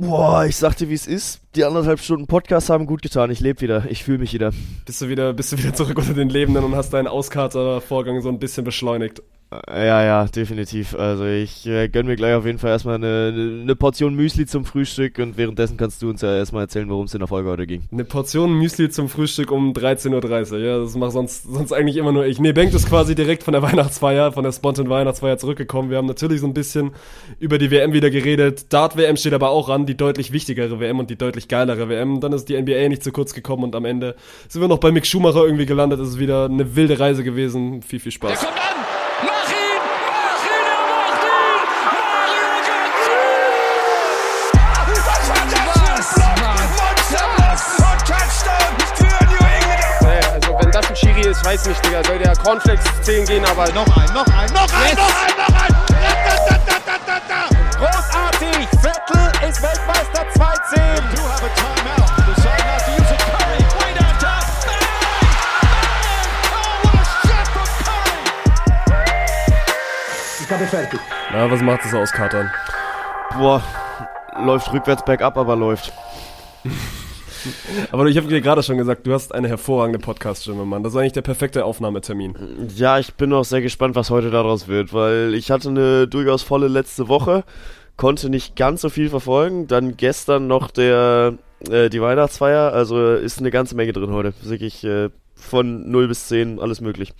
Boah, ich sagte, wie es ist. Die anderthalb Stunden Podcast haben gut getan. Ich lebe wieder. Ich fühle mich wieder. Bist du wieder, bist du wieder zurück unter den Lebenden und hast deinen Auskatervorgang so ein bisschen beschleunigt. Ja, ja, definitiv. Also ich äh, gönn mir gleich auf jeden Fall erstmal eine, eine Portion Müsli zum Frühstück und währenddessen kannst du uns ja erstmal erzählen, worum es in der Folge heute ging. Eine Portion Müsli zum Frühstück um 13.30 Uhr, ja, das macht sonst, sonst eigentlich immer nur ich. Nee, Bengt ist quasi direkt von der Weihnachtsfeier, von der Spontan Weihnachtsfeier zurückgekommen. Wir haben natürlich so ein bisschen über die WM wieder geredet. Dart-WM steht aber auch an, die deutlich wichtigere WM und die deutlich geilere WM. Dann ist die NBA nicht zu kurz gekommen und am Ende sind wir noch bei Mick Schumacher irgendwie gelandet. Es ist wieder eine wilde Reise gewesen. Viel, viel Spaß. Der kommt an! Weiß nicht, Digga. Soll der Cornflakes 10 gehen, aber noch ein, noch ein, noch ein, noch ein, noch ein! Da, da, da, da, da, da. Großartig! Vettel ist Weltmeister 2-10. Na, was macht es aus, Katern? Boah, läuft rückwärts bergab, aber läuft. Aber ich habe dir gerade schon gesagt, du hast eine hervorragende Podcast-Stimme, Mann. Das ist eigentlich der perfekte Aufnahmetermin. Ja, ich bin auch sehr gespannt, was heute daraus wird, weil ich hatte eine durchaus volle letzte Woche, konnte nicht ganz so viel verfolgen. Dann gestern noch der äh, die Weihnachtsfeier, also ist eine ganze Menge drin heute. Wirklich äh, von 0 bis 10 alles möglich.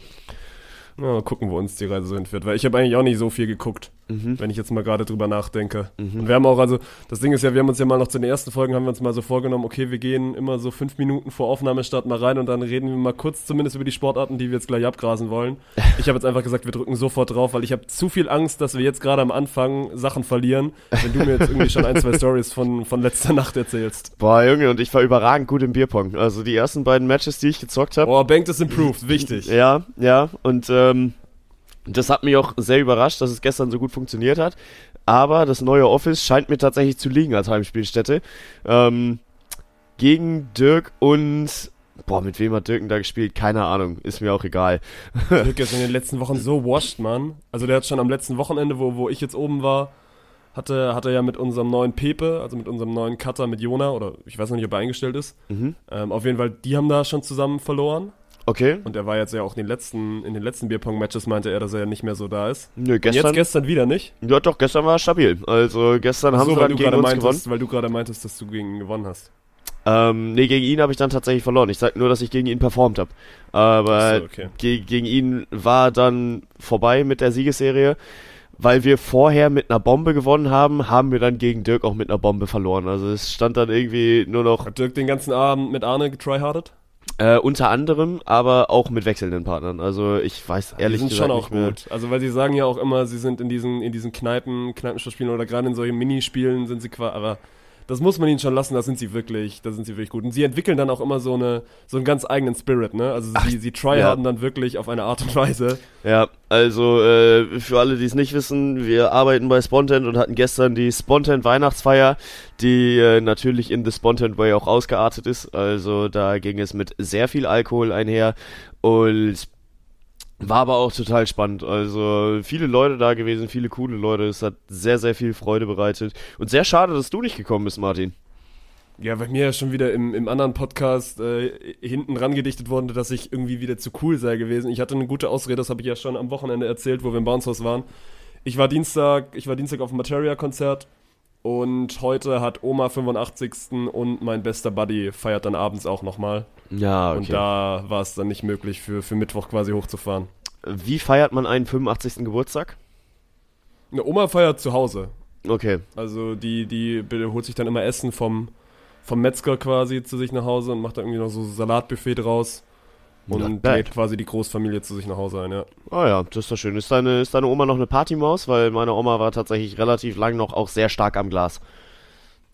Ja, gucken, wo uns die Reise so hinführt. Weil ich habe eigentlich auch nicht so viel geguckt, wenn ich jetzt mal gerade drüber nachdenke. Und wir haben auch, also, das Ding ist ja, wir haben uns ja mal noch zu den ersten Folgen, haben wir uns mal so vorgenommen, okay, wir gehen immer so fünf Minuten vor Aufnahmestart mal rein und dann reden wir mal kurz zumindest über die Sportarten, die wir jetzt gleich abgrasen wollen. Ich habe jetzt einfach gesagt, wir drücken sofort drauf, weil ich habe zu viel Angst, dass wir jetzt gerade am Anfang Sachen verlieren, wenn du mir jetzt irgendwie schon ein, zwei Stories von, von letzter Nacht erzählst. Boah, Junge, und ich war überragend gut im Bierpong. Also die ersten beiden Matches, die ich gezockt habe. Boah, Bank is improved, wichtig. Ja, ja, und ähm, das hat mich auch sehr überrascht, dass es gestern so gut funktioniert hat. Aber das neue Office scheint mir tatsächlich zu liegen als Heimspielstätte. Ähm, gegen Dirk und. Boah, mit wem hat Dirk denn da gespielt? Keine Ahnung, ist mir auch egal. Dirk ist in den letzten Wochen so washed, Mann. Also der hat schon am letzten Wochenende, wo, wo ich jetzt oben war, hatte, hat er ja mit unserem neuen Pepe, also mit unserem neuen Cutter, mit Jona, oder ich weiß noch nicht, ob er eingestellt ist. Mhm. Ähm, auf jeden Fall, die haben da schon zusammen verloren. Okay. Und er war jetzt ja auch in den letzten, in den letzten Bierpong-Matches meinte er, dass er ja nicht mehr so da ist. Nö, Und gestern. jetzt gestern wieder nicht. ja, doch, gestern war er stabil. Also gestern haben so, sie dann gegen uns gewonnen. meintest, weil du gerade meintest, dass du gegen ihn gewonnen hast. Ähm, nee, gegen ihn habe ich dann tatsächlich verloren. Ich sag nur, dass ich gegen ihn performt habe. Aber so, okay. ge gegen ihn war dann vorbei mit der Siegesserie. Weil wir vorher mit einer Bombe gewonnen haben, haben wir dann gegen Dirk auch mit einer Bombe verloren. Also es stand dann irgendwie nur noch Hat Dirk den ganzen Abend mit Arne getryhardet? Äh, unter anderem, aber auch mit wechselnden Partnern. Also ich weiß ehrlich die sind gesagt schon auch gut. Also weil sie sagen ja auch immer, sie sind in diesen, in diesen Kneipen, Kneipenspielen oder gerade in solchen Minispielen sind sie quasi, aber das muss man ihnen schon lassen, da sind sie wirklich, da sind sie wirklich gut. Und sie entwickeln dann auch immer so eine, so einen ganz eigenen Spirit, ne? Also sie, sie tryharden dann wirklich auf eine Art und Weise. Ja, also äh, für alle, die es nicht wissen, wir arbeiten bei Spontent und hatten gestern die Spontent Weihnachtsfeier, die äh, natürlich in The Spontent Way auch ausgeartet ist. Also da ging es mit sehr viel Alkohol einher und war aber auch total spannend. Also viele Leute da gewesen, viele coole Leute. Es hat sehr, sehr viel Freude bereitet. Und sehr schade, dass du nicht gekommen bist, Martin. Ja, weil mir ja schon wieder im, im anderen Podcast äh, hinten ran gedichtet worden, dass ich irgendwie wieder zu cool sei gewesen. Ich hatte eine gute Ausrede, das habe ich ja schon am Wochenende erzählt, wo wir im Bouncehaus waren. Ich war Dienstag, ich war Dienstag auf dem Materia-Konzert und heute hat Oma 85. und mein bester Buddy feiert dann abends auch nochmal. Ja, Und da war es dann nicht möglich, für, für Mittwoch quasi hochzufahren. Wie feiert man einen 85. Geburtstag? Eine Oma feiert zu Hause. Okay. Also die, die holt sich dann immer Essen vom, vom Metzger quasi zu sich nach Hause und macht da irgendwie noch so Salatbuffet draus. Und lädt quasi die Großfamilie zu sich nach Hause ein, ja. Ah ja, das ist doch schön. Ist deine, ist deine Oma noch eine Partymaus? Weil meine Oma war tatsächlich relativ lang noch auch sehr stark am Glas.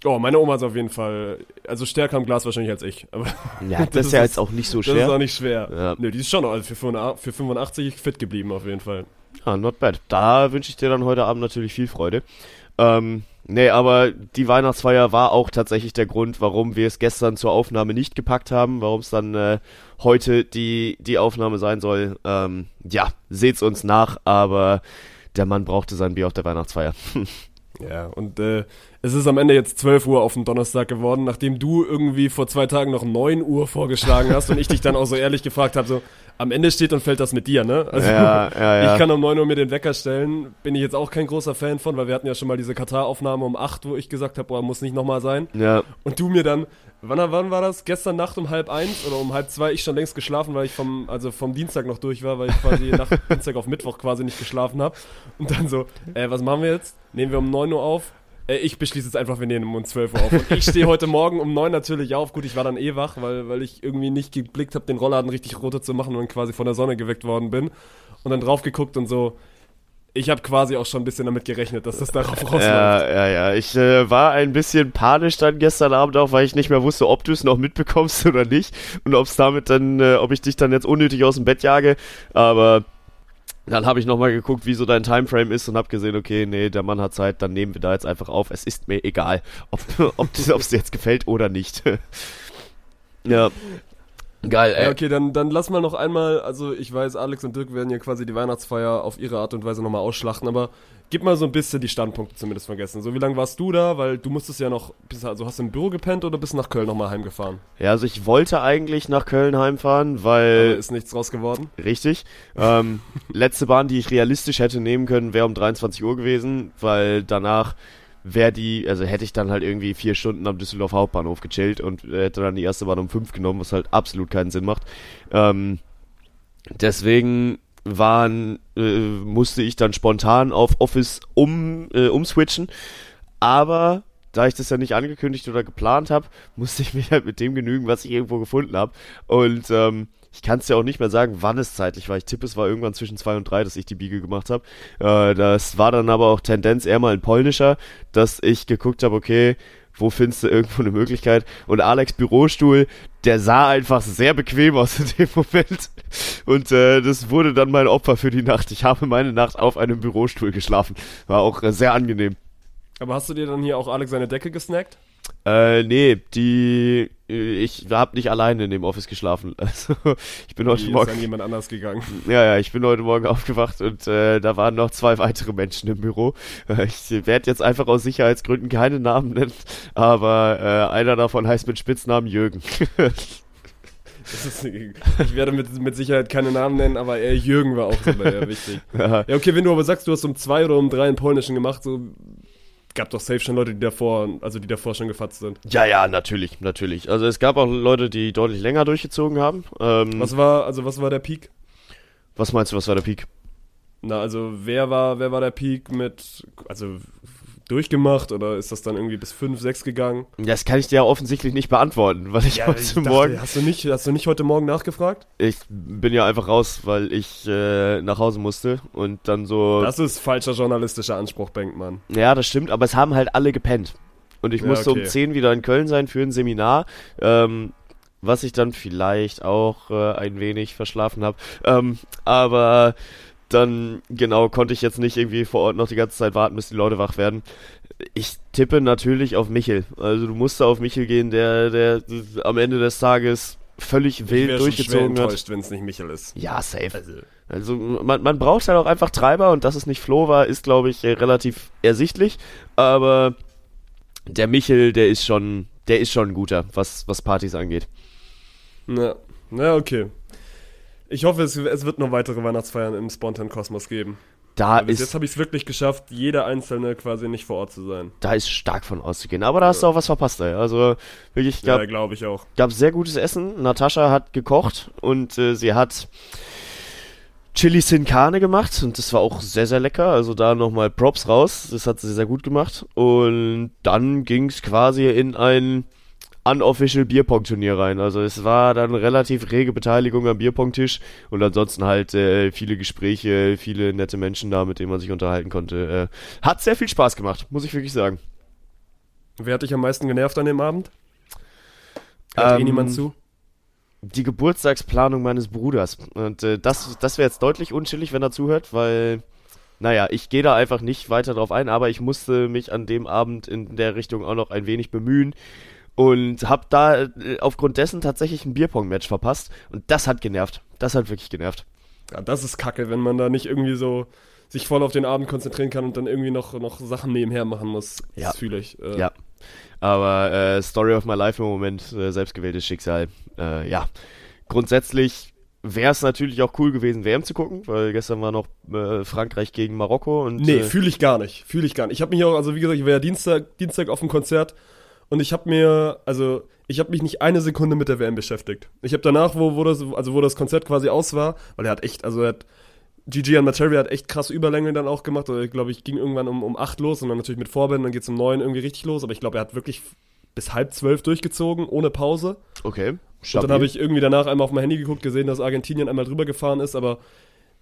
Oh, meine Oma ist auf jeden Fall, also stärker am Glas wahrscheinlich als ich. Aber Ja, das, ist ja jetzt auch nicht so das ist auch schwer. nicht schwer. Ja. Nö, die ist schon noch, also für 85 für 85 fit geblieben auf jeden Fall. Ah, not bad. Da wünsche ich dir dann heute Abend natürlich viel Freude. Ähm, nee, aber die Weihnachtsfeier war auch tatsächlich der Grund, warum wir es gestern zur Aufnahme nicht gepackt haben, warum es dann äh, heute die, die Aufnahme sein soll. Ähm, ja, seht's uns nach, aber der Mann brauchte sein Bier auf der Weihnachtsfeier. Ja, und äh, es ist am Ende jetzt 12 Uhr auf dem Donnerstag geworden, nachdem du irgendwie vor zwei Tagen noch 9 Uhr vorgeschlagen hast und ich dich dann auch so ehrlich gefragt habe, so, am Ende steht und fällt das mit dir, ne? Also, Ja, ja, ja. ich kann um 9 Uhr mir den Wecker stellen, bin ich jetzt auch kein großer Fan von, weil wir hatten ja schon mal diese Katar-Aufnahme um 8, wo ich gesagt habe, boah, muss nicht nochmal sein. Ja, Und du mir dann, wann, wann war das? Gestern Nacht um halb eins oder um halb zwei? Ich schon längst geschlafen, weil ich vom, also vom Dienstag noch durch war, weil ich quasi nach Dienstag auf Mittwoch quasi nicht geschlafen habe. Und dann so, äh, was machen wir jetzt? Nehmen wir um 9 Uhr auf? Äh, ich beschließe jetzt einfach, wir nehmen um 12 Uhr auf. Und ich stehe heute Morgen um 9 natürlich auf. Gut, ich war dann eh wach, weil, weil ich irgendwie nicht geblickt habe, den Rollladen richtig runter zu machen und quasi von der Sonne geweckt worden bin. Und dann drauf geguckt und so, ich habe quasi auch schon ein bisschen damit gerechnet, dass das darauf rausläuft. ja, ja, ja. Ich äh, war ein bisschen panisch dann gestern Abend auch, weil ich nicht mehr wusste, ob du es noch mitbekommst oder nicht und ob es damit dann, äh, ob ich dich dann jetzt unnötig aus dem Bett jage. Aber dann habe ich nochmal geguckt, wie so dein Timeframe ist und habe gesehen, okay, nee, der Mann hat Zeit, dann nehmen wir da jetzt einfach auf. Es ist mir egal, ob ob es dir jetzt gefällt oder nicht. ja. Geil, ey. Ja, okay, dann, dann lass mal noch einmal, also ich weiß, Alex und Dirk werden ja quasi die Weihnachtsfeier auf ihre Art und Weise nochmal ausschlachten, aber gib mal so ein bisschen die Standpunkte zumindest vergessen. So, wie lange warst du da? Weil du musstest ja noch, also hast du im Büro gepennt oder bist nach Köln nochmal heimgefahren? Ja, also ich wollte eigentlich nach Köln heimfahren, Aber weil ist nichts raus geworden? Richtig. Ähm, letzte Bahn, die ich realistisch hätte nehmen können, wäre um 23 Uhr gewesen, weil danach wäre die, also hätte ich dann halt irgendwie vier Stunden am Düsseldorf Hauptbahnhof gechillt und äh, hätte dann die erste Bahn um fünf genommen, was halt absolut keinen Sinn macht. Ähm, deswegen waren, äh, musste ich dann spontan auf Office um, äh, umswitchen, aber da ich das ja nicht angekündigt oder geplant habe, musste ich mich halt mit dem genügen, was ich irgendwo gefunden habe. Und ähm, ich kann es ja auch nicht mehr sagen, wann es zeitlich war. Ich tippe, es war irgendwann zwischen zwei und drei, dass ich die Biege gemacht habe. Äh, das war dann aber auch Tendenz eher mal ein polnischer, dass ich geguckt habe, okay, wo findest du irgendwo eine Möglichkeit? Und Alex Bürostuhl, der sah einfach sehr bequem aus in dem Moment. Und äh, das wurde dann mein Opfer für die Nacht. Ich habe meine Nacht auf einem Bürostuhl geschlafen. War auch äh, sehr angenehm. Aber hast du dir dann hier auch Alex seine Decke gesnackt? Äh, nee, die, äh, ich habe nicht alleine in dem Office geschlafen. Also, ich bin heute ist Morgen, an jemand anders gegangen. ja, ja, ich bin heute Morgen aufgewacht und äh, da waren noch zwei weitere Menschen im Büro. Äh, ich werde jetzt einfach aus Sicherheitsgründen keine Namen nennen, aber äh, einer davon heißt mit Spitznamen Jürgen. Ist, ich werde mit, mit Sicherheit keine Namen nennen, aber er Jürgen war auch so bei der wichtig. ja, Ja, okay, wenn du aber sagst, du hast um zwei oder um drei einen polnischen gemacht, so gab doch safe schon Leute, die davor, also die davor schon gefatzt sind. ja, ja, natürlich, natürlich. Also es gab auch Leute, die deutlich länger durchgezogen haben. Ähm, was, war, also was war der Peak? was meinst du, was war der Peak? Na, also wer war, wer war der Peak mit, also durchgemacht oder ist das dann irgendwie bis fünf, sechs gegangen? Das kann ich dir ja offensichtlich nicht beantworten, weil ich heute ich dachte, Morgen Hast du nicht, hast du nicht heute Morgen nachgefragt? Ich bin ja einfach raus, weil ich äh, nach Hause musste und dann so. Das ist falscher journalistischer Anspruch, Bankmann. ja, das stimmt, aber es haben halt alle gepennt. Und ich Ja, musste okay. um 10 wieder in Köln sein für ein Seminar, ähm, was ich dann vielleicht auch äh, ein wenig verschlafen habe. Ähm, aber dann, genau, konnte ich jetzt nicht irgendwie vor Ort noch die ganze Zeit warten, bis die Leute wach werden. Ich tippe natürlich auf Michel. Also du musst da auf Michel gehen, der, der am Ende des Tages völlig Ich wild schon schwer durchgezogen hat. enttäuscht, wenn es nicht Michel ist. Ja, safe. Also man, man braucht halt auch einfach Treiber und dass es nicht Flo war, ist glaube ich relativ ersichtlich. Aber der Michel, der ist schon, der ist schon ein guter, was, was Partys angeht. Na, na okay. Ich hoffe, es, es wird noch weitere Weihnachtsfeiern im Spontan Kosmos geben. Da bis jetzt ist, habe ich es wirklich geschafft, jeder einzelne quasi nicht vor Ort zu sein. da ist stark von auszugehen. Aber da hast du auch was verpasst, ey. Also wirklich, gab, Ja, glaube ich auch. gab sehr gutes Essen. Natascha hat gekocht und äh, sie hat Chili Sin Carne gemacht und das war auch sehr, sehr lecker. Also da nochmal Props raus. Das hat sie sehr gut gemacht. Und dann ging es quasi in ein unofficial Bierpong-Turnier rein. Also es war dann relativ rege Beteiligung am Bierpong-Tisch und ansonsten halt äh, viele Gespräche, viele nette Menschen da, mit denen man sich unterhalten konnte. Äh, hat sehr viel Spaß gemacht, muss ich wirklich sagen. Wer hat dich am meisten genervt an dem Abend? Hört eh Ähm, niemand zu? die Geburtstagsplanung meines Bruders. Und äh, das, das wäre jetzt deutlich unchillig, wenn er zuhört, weil, naja, ich gehe da einfach nicht weiter drauf ein, aber ich musste mich an dem Abend in der Richtung auch noch ein wenig bemühen und habe da äh, aufgrund dessen tatsächlich ein Bierpong-Match verpasst und das hat genervt. Das hat wirklich genervt. Ja, das ist kacke, wenn man da nicht irgendwie so, sich voll auf den Abend konzentrieren kann und dann irgendwie noch, noch Sachen nebenher machen muss. Ja. Das fühle ich. Äh, Ja. Aber äh, Story of my life im Moment, äh, selbstgewähltes Schicksal. Äh, ja, grundsätzlich wäre es natürlich auch cool gewesen, WM zu gucken, weil gestern war noch äh, Frankreich gegen Marokko und Nee, äh, fühle ich gar nicht. Fühle ich gar nicht. Ich habe mich auch, also wie gesagt, ich war ja Dienstag, Dienstag auf dem Konzert und ich habe mir, also ich habe mich nicht eine Sekunde mit der WM beschäftigt. Ich habe danach, wo, wo das, also wo das Konzert quasi aus war, weil er hat echt, also er hat GG an Materia hat echt krasse Überlänge dann auch gemacht. Also, ich glaube, ich ging irgendwann um, um 8 los und dann natürlich mit Vorband, dann geht's um 9 irgendwie richtig los. Aber ich glaube, er hat wirklich bis halb zwölf durchgezogen, ohne Pause. okay. Und stabil. dann habe ich irgendwie danach einmal auf mein Handy geguckt, gesehen, dass Argentinien einmal drüber gefahren ist, aber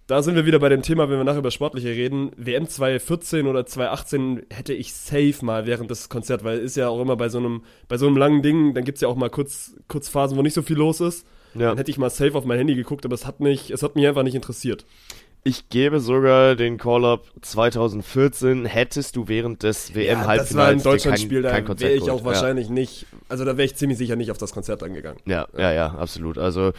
da sind wir wieder bei dem Thema, wenn wir nachher über Sportliche reden. WM 2014 oder 2018 hätte ich safe mal während des Konzerts, weil ist ja auch immer bei so einem, bei so einem langen Ding, dann gibt's ja auch mal kurz, kurz Phasen, wo nicht so viel los ist. ja. Dann hätte ich mal safe auf mein Handy geguckt, aber es hat mich, es hat mich einfach nicht interessiert. Ich gebe sogar den Call-Up 2014 hättest du während des WM das war ein Deutschlandspiel, da wäre ich auch wahrscheinlich nicht, also da wäre ich ziemlich sicher nicht auf das Konzert angegangen. Ja, ja, ja, ja, absolut. Also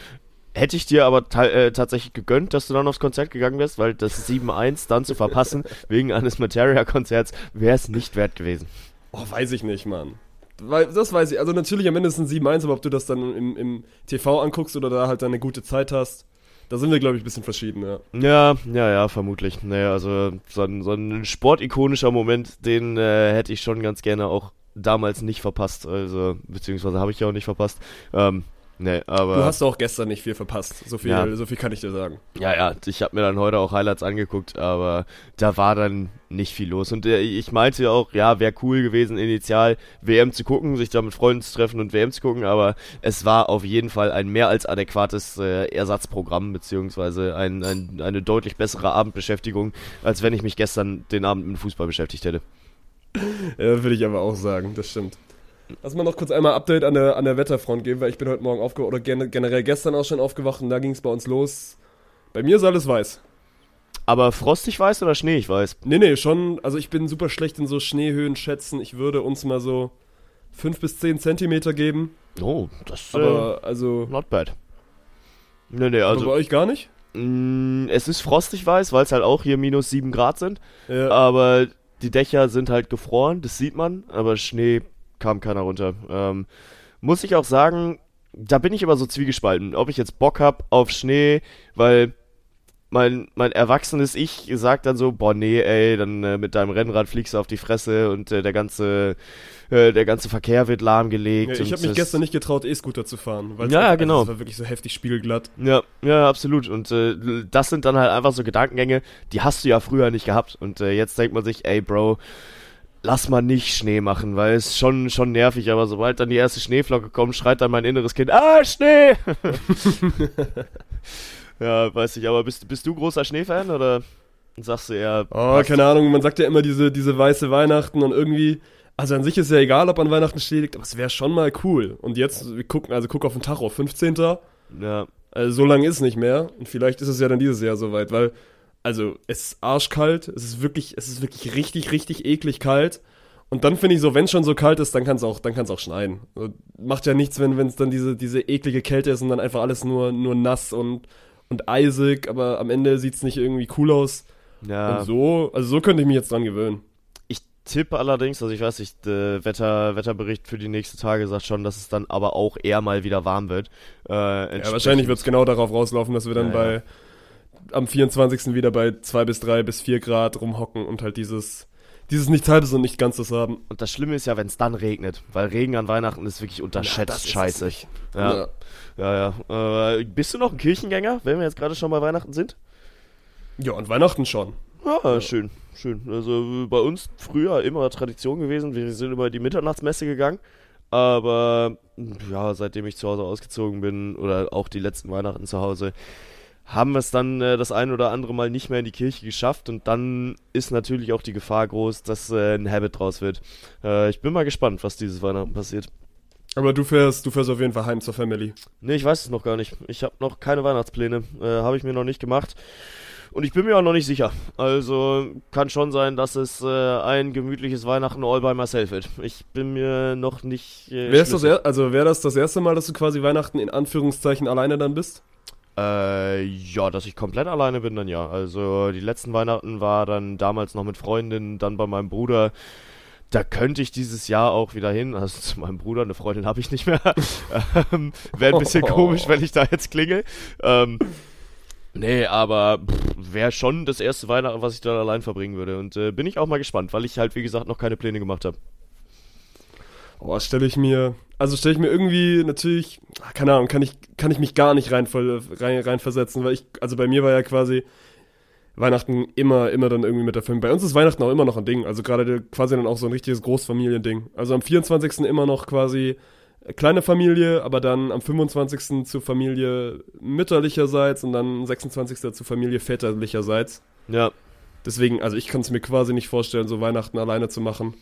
hätte ich dir aber äh, tatsächlich gegönnt, dass du dann aufs Konzert gegangen wärst, weil das 7-1 dann zu verpassen wegen eines Materia-Konzerts wäre es nicht wert gewesen. Oh, weiß ich nicht, Mann. Weil, das weiß ich. Also natürlich am Ende ist ein 7-1, aber ob du das dann im, im TV anguckst oder da halt eine gute Zeit hast, da sind wir, glaube ich, ein bisschen verschieden, ja. Ja, ja, ja, vermutlich. Naja, also so ein, so ein sportikonischer Moment, den äh, hätte ich schon ganz gerne auch damals nicht verpasst. Also, beziehungsweise habe ich ja auch nicht verpasst. Ähm, nee, aber. Du hast auch gestern nicht viel verpasst. So viel, Ja. so viel kann ich dir sagen. Ja, ja, ich habe mir dann heute auch Highlights angeguckt, aber da war dann nicht viel los. Und äh, ich meinte ja auch, ja, wäre cool gewesen, initial WM zu gucken, sich da mit Freunden zu treffen und WM zu gucken, aber es war auf jeden Fall ein mehr als adäquates äh, Ersatzprogramm, beziehungsweise ein, ein, eine deutlich bessere Abendbeschäftigung, als wenn ich mich gestern den Abend mit Fußball beschäftigt hätte. Ja, würde ich aber auch sagen, das stimmt. Lass mal noch kurz einmal Update an der, an der Wetterfront geben, weil ich bin heute Morgen aufgewacht, oder gen generell gestern auch schon aufgewacht und da ging es bei uns los. Bei mir ist alles weiß. Aber frostig weiß oder schneeig weiß? Nee, nee, schon, also ich bin super schlecht in so Schneehöhen schätzen. Ich würde uns mal so 5 bis 10 Zentimeter geben. Oh, das ist äh, Aber, also, not bad. Nee, nee, aber also bei euch gar nicht? mh, es ist frostig weiß, weil es halt auch hier minus 7 Grad sind. Ja. Aber die Dächer sind halt gefroren, das sieht man, aber Schnee kam keiner runter. Ähm, muss ich auch sagen, da bin ich aber so zwiegespalten, ob ich jetzt Bock hab auf Schnee, weil mein, mein erwachsenes Ich sagt dann so, boah nee, ey, dann äh, mit deinem Rennrad fliegst du auf die Fresse und äh, der ganze äh, der ganze Verkehr wird lahmgelegt. Ja, ich habe mich es- gestern nicht getraut, E-Scooter zu fahren. weil's Ja, einfach- genau. Es war wirklich so heftig spiegelglatt. Ja, ja, absolut. Und äh, das sind dann halt einfach so Gedankengänge, die hast du ja früher nicht gehabt. Und äh, jetzt denkt man sich, ey, Bro, lass mal nicht Schnee machen, weil es schon schon nervig. Aber sobald dann die erste Schneeflocke kommt, schreit dann mein inneres Kind, ah, Schnee! ja, weiß ich. Aber bist, bist du großer Schneefan oder sagst du eher? Oh, keine Ahnung, man sagt ja immer diese, diese weiße Weihnachten und irgendwie, also an sich ist ja egal, ob an Weihnachten Schnee liegt, aber es wäre schon mal cool. Und jetzt, wir gucken, also guck auf den Tacho, 15. Ja, Also so lange ist es nicht mehr. Und vielleicht ist es ja dann dieses Jahr soweit, weil, also es ist arschkalt, es ist wirklich, es ist wirklich richtig, richtig eklig kalt. Und dann finde ich so, wenn es schon so kalt ist, dann kann es auch, dann auch schneien. Also, macht ja nichts, wenn es dann diese, diese eklige Kälte ist und dann einfach alles nur, nur nass und, und eisig, aber am Ende sieht es nicht irgendwie cool aus. ja. Und so, also so könnte ich mich jetzt dran gewöhnen. Ich tippe allerdings, also ich weiß nicht, der Wetter, Wetterbericht für die nächsten Tage sagt schon, dass es dann aber auch eher mal wieder warm wird. Äh, Ja, wahrscheinlich wird es genau darauf rauslaufen, dass wir dann ja. bei am 24. wieder bei 2 bis 3 bis 4 Grad rumhocken und halt dieses, dieses nichts halbes und nicht ganzes haben. Und das Schlimme ist ja, wenn es dann regnet, weil Regen an Weihnachten ist wirklich unterschätzt es scheiße. nicht. Ja, ja, ja. Äh, bist du noch ein Kirchengänger, wenn wir jetzt gerade schon bei Weihnachten sind? Ja, und Weihnachten schon. Ja, schön, schön. Also bei uns früher immer Tradition gewesen, wir sind immer in die Mitternachtsmesse gegangen. Aber ja, seitdem ich zu Hause ausgezogen bin oder auch die letzten Weihnachten zu Hause, haben wir es dann äh, das ein oder andere Mal nicht mehr in die Kirche geschafft und dann ist natürlich auch die Gefahr groß, dass äh, ein Habit draus wird. Äh, ich bin mal gespannt, was dieses Weihnachten passiert. Aber du fährst, du fährst auf jeden Fall heim zur Family. Nee, ich weiß es noch gar nicht. Ich habe noch keine Weihnachtspläne. Äh, habe ich mir noch nicht gemacht. Und ich bin mir auch noch nicht sicher. Also kann schon sein, dass es äh, ein gemütliches Weihnachten all by myself wird. Ich bin mir noch nicht. Äh, Wäre das, er, also wär das das erste Mal, dass du quasi Weihnachten in Anführungszeichen alleine dann bist? Äh, ja, dass ich komplett alleine bin, dann ja. Also die letzten Weihnachten war dann damals noch mit Freundinnen, dann bei meinem Bruder. Da könnte ich dieses Jahr auch wieder hin. Also zu meinem Bruder, eine Freundin habe ich nicht mehr. ähm, Wäre ein bisschen komisch, wenn ich da jetzt klingel. Ähm, nee, aber wäre schon das erste Weihnachten, was ich dann allein verbringen würde. Und äh, bin ich auch mal gespannt, weil ich halt, wie gesagt, noch keine Pläne gemacht habe. Oh, stelle ich mir, also stelle ich mir irgendwie natürlich, keine Ahnung, kann ich, kann ich mich gar nicht rein, rein, reinversetzen, weil ich, also bei mir war ja quasi Weihnachten immer, immer dann irgendwie mit der Film. Bei uns ist Weihnachten auch immer noch ein Ding, also gerade quasi dann auch so ein richtiges Großfamiliending. Also am 24. immer noch quasi kleine Familie, aber dann am 25. zur Familie mütterlicherseits und dann am 26. zur Familie väterlicherseits. Ja. Deswegen, also ich kann es mir quasi nicht vorstellen, so Weihnachten alleine zu machen.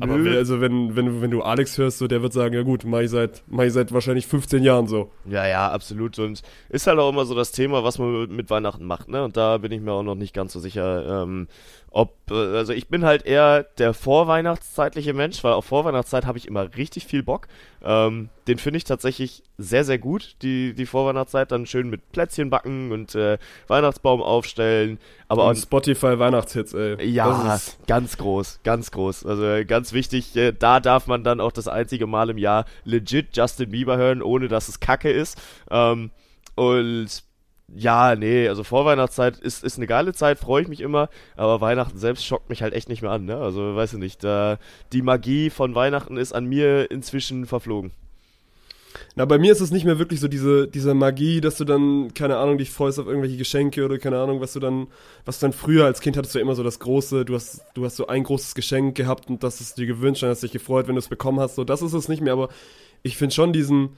Aber also wenn, wenn, wenn du Alex hörst, so der wird sagen, ja gut, mach ich seit, mach ich seit wahrscheinlich 15 Jahren so. Ja, ja, absolut. Und ist halt auch immer so das Thema, was man mit Weihnachten macht, ne? Und da bin ich mir auch noch nicht ganz so sicher, ähm, ob, äh, also ich bin halt eher der vorweihnachtszeitliche Mensch, weil auf Vorweihnachtszeit habe ich immer richtig viel Bock. Ähm, den finde ich tatsächlich sehr, sehr gut, die, die Vorweihnachtszeit. Dann schön mit Plätzchen backen und äh, Weihnachtsbaum aufstellen. Aber und Spotify Weihnachtshits, ey. Ja, ganz groß, ganz groß. Also äh, ganz wichtig, äh, da darf man dann auch das einzige Mal im Jahr legit Justin Bieber hören, ohne dass es Kacke ist. Ähm, und ja, nee, also Vorweihnachtszeit ist, ist eine geile Zeit, freue ich mich immer, aber Weihnachten selbst schockt mich halt echt nicht mehr an, ne? Also, weiß ich nicht, da, die Magie von Weihnachten ist an mir inzwischen verflogen. Na, bei mir ist es nicht mehr wirklich so diese, diese Magie, dass du dann, keine Ahnung, dich freust auf irgendwelche Geschenke oder keine Ahnung, was du dann, was du dann früher als Kind hattest du immer so das große, du hast, du hast so ein großes Geschenk gehabt und das ist dir gewünscht und hast dich gefreut, wenn du es bekommen hast. So, das ist es nicht mehr, aber ich finde schon diesen,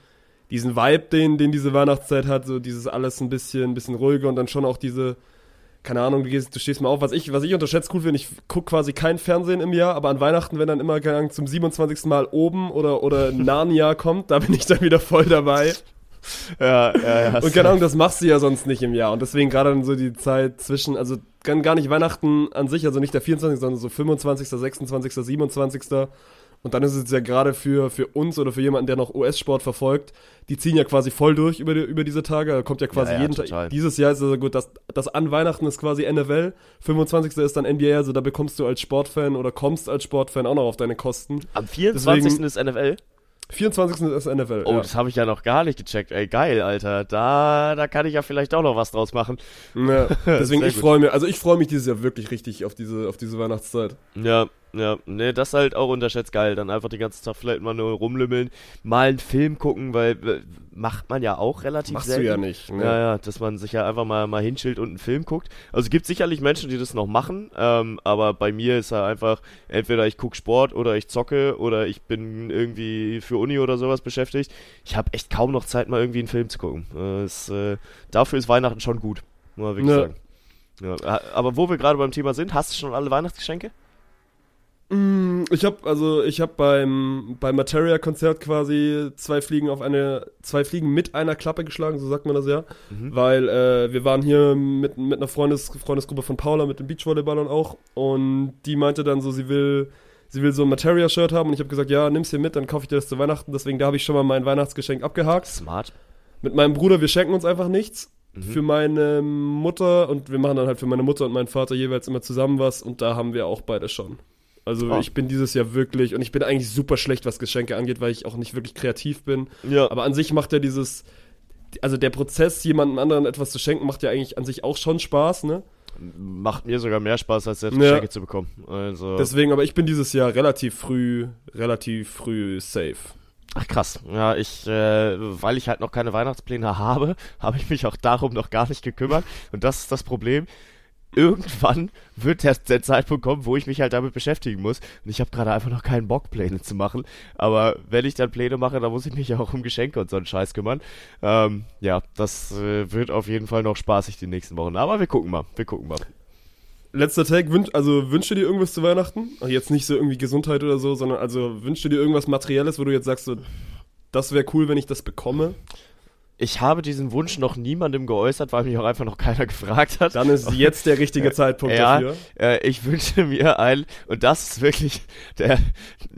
diesen Vibe, den, den diese Weihnachtszeit hat, so dieses alles ein bisschen, ein bisschen ruhiger und dann schon auch diese, keine Ahnung, du, gehst, du stehst mal auf. Was ich, was ich unterschätzt cool finde, ich gucke quasi kein Fernsehen im Jahr, aber an Weihnachten, wenn dann immer Ahnung, zum 27. Mal oben oder, oder Narnia kommt, da bin ich dann wieder voll dabei. Ja, ja, ja. Und keine Ahnung, das machst du ja sonst nicht im Jahr. Und deswegen gerade dann so die Zeit zwischen, also gar nicht Weihnachten an sich, also nicht der 24., sondern so 25., 26., 27. Und dann ist es ja gerade für, für uns oder für jemanden, der noch US-Sport verfolgt, die ziehen ja quasi voll durch über, die, über diese Tage. Da kommt ja quasi Ja, ja, jeden. Tag. Dieses Jahr ist also gut, das, das an Weihnachten ist quasi NFL, 25. ist dann NBA, also da bekommst du als Sportfan oder kommst als Sportfan auch noch auf deine Kosten. Am 24. Deswegen- ist NFL. 24. ist NFL. Oh, ja. das habe ich ja noch gar nicht gecheckt. Ey, geil, Alter. Da, da kann ich ja vielleicht auch noch was draus machen. Ja, deswegen, ich freue mich, also ich freue mich dieses Jahr wirklich richtig auf diese, auf diese Weihnachtszeit. Ja, ja. Nee, das ist halt auch unterschätzt geil. Dann einfach den ganzen Tag vielleicht mal nur rumlümmeln, mal einen Film gucken, weil äh, macht man ja auch relativ Machst selten. du ja nicht. Ne? Ja, ja, dass man sich ja einfach mal, mal hinschillt und einen Film guckt. Also es gibt sicherlich Menschen, die das noch machen, ähm, aber bei mir ist ja einfach, entweder ich gucke Sport oder ich zocke oder ich bin irgendwie für Uni oder sowas beschäftigt. Ich habe echt kaum noch Zeit, mal irgendwie einen Film zu gucken. Äh, es, äh, dafür ist Weihnachten schon gut, muss man wirklich Ja. sagen. Ja, aber wo wir gerade beim Thema sind, hast du schon alle Weihnachtsgeschenke? Mm, Ich habe also ich habe beim beim Materia Konzert quasi zwei Fliegen auf eine zwei Fliegen mit einer Klappe geschlagen, so sagt man das ja, Mhm. weil äh, wir waren hier mit mit einer Freundes Freundesgruppe von Paula mit den Beachvolleyballern auch und die meinte dann so, sie will sie will so ein Materia Shirt haben und ich habe gesagt, ja, nimm's hier mit, dann kaufe ich dir das zu Weihnachten, deswegen da habe ich schon mal mein Weihnachtsgeschenk abgehakt. Smart. Mit meinem Bruder, wir schenken uns einfach nichts. Mhm. Für meine Mutter und wir machen dann halt für meine Mutter und meinen Vater jeweils immer zusammen was und da haben wir auch beide schon. Also Ah. ich bin dieses Jahr wirklich und ich bin eigentlich super schlecht, was Geschenke angeht, weil ich auch nicht wirklich kreativ bin. Ja. Aber an sich macht ja dieses, also der Prozess, jemandem anderen etwas zu schenken, macht ja eigentlich an sich auch schon Spaß, ne? Macht mir sogar mehr Spaß, als selbst Ja. Geschenke zu bekommen. Also. Deswegen, aber ich bin dieses Jahr relativ früh, relativ früh safe. Ach krass. Ja, ich, äh, weil ich halt noch keine Weihnachtspläne habe, habe ich mich auch darum noch gar nicht gekümmert. Und das ist das Problem. Irgendwann wird der, der Zeitpunkt kommen, wo ich mich halt damit beschäftigen muss. Und ich habe gerade einfach noch keinen Bock, Pläne zu machen. Aber wenn ich dann Pläne mache, dann muss ich mich auch um Geschenke und so einen Scheiß kümmern. Ähm, ja, das äh, wird auf jeden Fall noch spaßig die nächsten Wochen. Aber wir gucken mal. Wir gucken mal. Letzter Tag, wünsch, also wünschst du dir irgendwas zu Weihnachten? Jetzt nicht so irgendwie Gesundheit oder so, sondern also wünschst du dir irgendwas Materielles, wo du jetzt sagst, so, das wäre cool, wenn ich das bekomme? Ich habe diesen Wunsch noch niemandem geäußert, weil mich auch einfach noch keiner gefragt hat. Dann ist jetzt der richtige Zeitpunkt ja, dafür. Äh, ich wünsche mir ein, und das ist wirklich der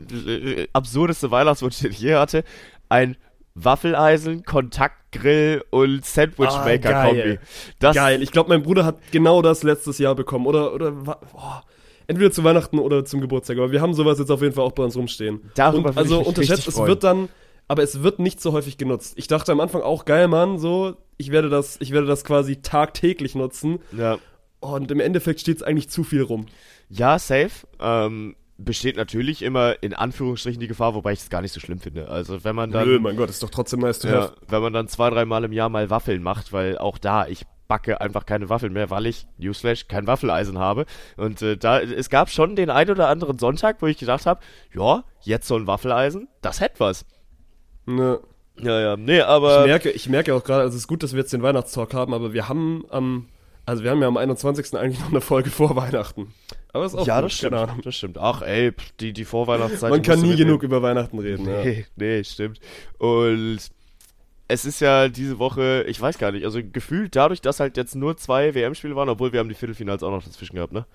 absurdeste Weihnachtswunsch, den ich je hatte, ein Waffeleisen, Kontaktgrill und Sandwichmaker-Kombi. Ah, geil. Ich glaube, mein Bruder hat genau das letztes Jahr bekommen. Oder, oder, boah, entweder zu Weihnachten oder zum Geburtstag. Aber wir haben sowas jetzt auf jeden Fall auch bei uns rumstehen. Darüber Und, ich also unterschätzt, es wird dann, aber es wird nicht so häufig genutzt. Ich dachte am Anfang auch, geil, Mann, so, ich werde das, ich werde das quasi tagtäglich nutzen. Ja. Und im Endeffekt steht es eigentlich zu viel rum. Ja, safe. Ähm, besteht natürlich immer in Anführungsstrichen die Gefahr, wobei ich es gar nicht so schlimm finde. Also wenn man dann, Nö, mein Gott, ist doch trotzdem nice to ja, have. wenn man dann zwei, dreimal im Jahr mal Waffeln macht, weil auch da ich backe einfach keine Waffeln mehr, weil ich Newsflash kein Waffeleisen habe. Und äh, da es gab schon den ein oder anderen Sonntag, wo ich gedacht habe, ja, jetzt so ein Waffeleisen, das hätte was. Ne. Ja, ja, nee, Ich aber merke, ich merke auch gerade, also es ist gut, dass wir jetzt den Weihnachtstalk haben, aber wir haben am, also wir haben ja am 21. eigentlich noch eine Folge vor Weihnachten. Aber ist auch ja, gut, das stimmt. Das stimmt. Ach, ey, die die Vorweihnachtszeit. Man die kann nie genug über Weihnachten reden. Ja. Nee, nee, stimmt. Und es ist ja diese Woche, ich weiß gar nicht, also gefühlt dadurch, dass halt jetzt nur zwei WM-Spiele waren, obwohl wir haben die Viertelfinals auch noch dazwischen gehabt, ne?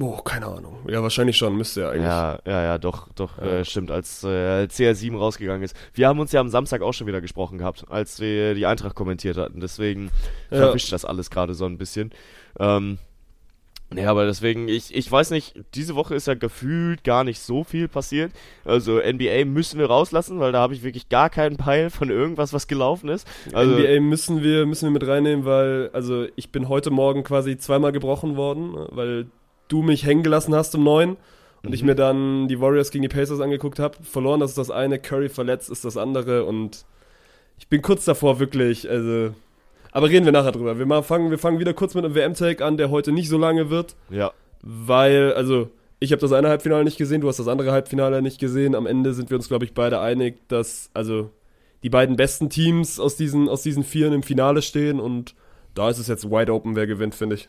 Oh, keine Ahnung. Ja, wahrscheinlich schon, müsste ja eigentlich. Ja, ja, ja, doch, doch, Ja. Äh, stimmt, als äh, CR7 rausgegangen ist. Wir haben uns ja am Samstag auch schon wieder gesprochen gehabt, als wir die Eintracht kommentiert hatten, deswegen Ja. verwischt das alles gerade so ein bisschen. Ähm, ja, aber deswegen, ich, ich weiß nicht, diese Woche ist ja gefühlt gar nicht so viel passiert. Also NBA müssen wir rauslassen, weil da habe ich wirklich gar keinen Peil von irgendwas, was gelaufen ist. Also, NBA müssen wir, müssen wir mit reinnehmen, weil, also ich bin heute Morgen quasi zweimal gebrochen worden, weil du mich hängen gelassen hast um neun und ich mir dann die Warriors gegen die Pacers angeguckt habe. Verloren, das ist das eine, Curry verletzt ist das andere und ich bin kurz davor wirklich, also. Aber reden wir nachher drüber. Wir, mal fangen, wir fangen wieder kurz mit einem WM-Take an, der heute nicht so lange wird, ja, weil, also, ich habe das eine Halbfinale nicht gesehen, du hast das andere Halbfinale nicht gesehen. Am Ende sind wir uns, glaube ich, beide einig, dass, also, die beiden besten Teams aus diesen, aus diesen Vieren im Finale stehen und da ist es jetzt wide open, wer gewinnt, finde ich.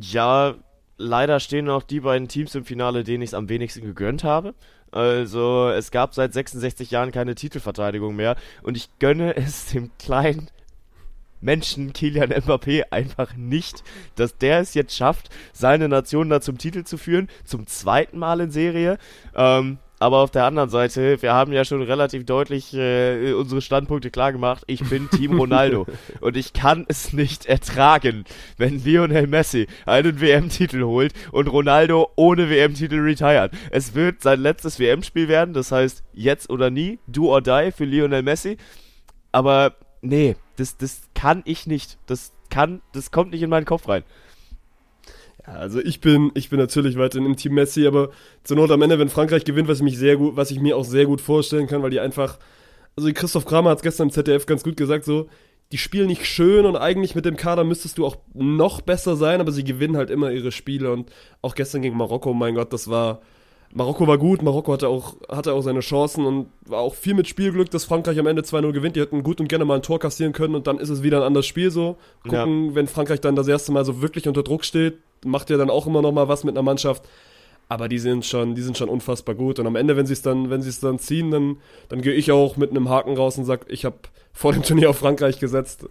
ja, leider stehen auch die beiden Teams im Finale, denen ich es am wenigsten gegönnt habe. Also, es gab seit 66 Jahren keine Titelverteidigung mehr und ich gönne es dem kleinen Menschen Kilian Mbappé einfach nicht, dass der es jetzt schafft, seine Nation da zum Titel zu führen, zum zweiten Mal in Serie. Ähm, aber auf der anderen Seite, wir haben ja schon relativ deutlich äh, unsere Standpunkte klar gemacht. Ich bin Team Ronaldo und ich kann es nicht ertragen, wenn Lionel Messi einen WM-Titel holt und Ronaldo ohne WM-Titel retired. Es wird sein letztes WM-Spiel werden, das heißt jetzt oder nie, do or die für Lionel Messi. Aber nee, das, das kann ich nicht. Das kann, das kommt nicht in meinen Kopf rein. Also ich bin, ich bin natürlich weiterhin im Team Messi, aber zur Not am Ende, wenn Frankreich gewinnt, was ich mich sehr gut, was ich mir auch sehr gut vorstellen kann, weil die einfach, also Christoph Kramer hat es gestern im ZDF ganz gut gesagt, so, die spielen nicht schön und eigentlich mit dem Kader müsstest du auch noch besser sein, aber sie gewinnen halt immer ihre Spiele und auch gestern gegen Marokko, mein Gott, das war, Marokko war gut, Marokko hatte auch, hatte auch seine Chancen und war auch viel mit Spielglück, dass Frankreich am Ende 2-0 gewinnt. Die hätten gut und gerne mal ein Tor kassieren können und dann ist es wieder ein anderes Spiel so. Gucken, wenn Frankreich dann das erste Mal so wirklich unter Druck steht, macht ja dann auch immer noch mal was mit einer Mannschaft. Aber die sind schon, die sind schon unfassbar gut. Und am Ende, wenn sie es dann, wenn sie es dann ziehen, dann, dann gehe ich auch mit einem Haken raus und sag, ich habe vor dem Turnier auf Frankreich gesetzt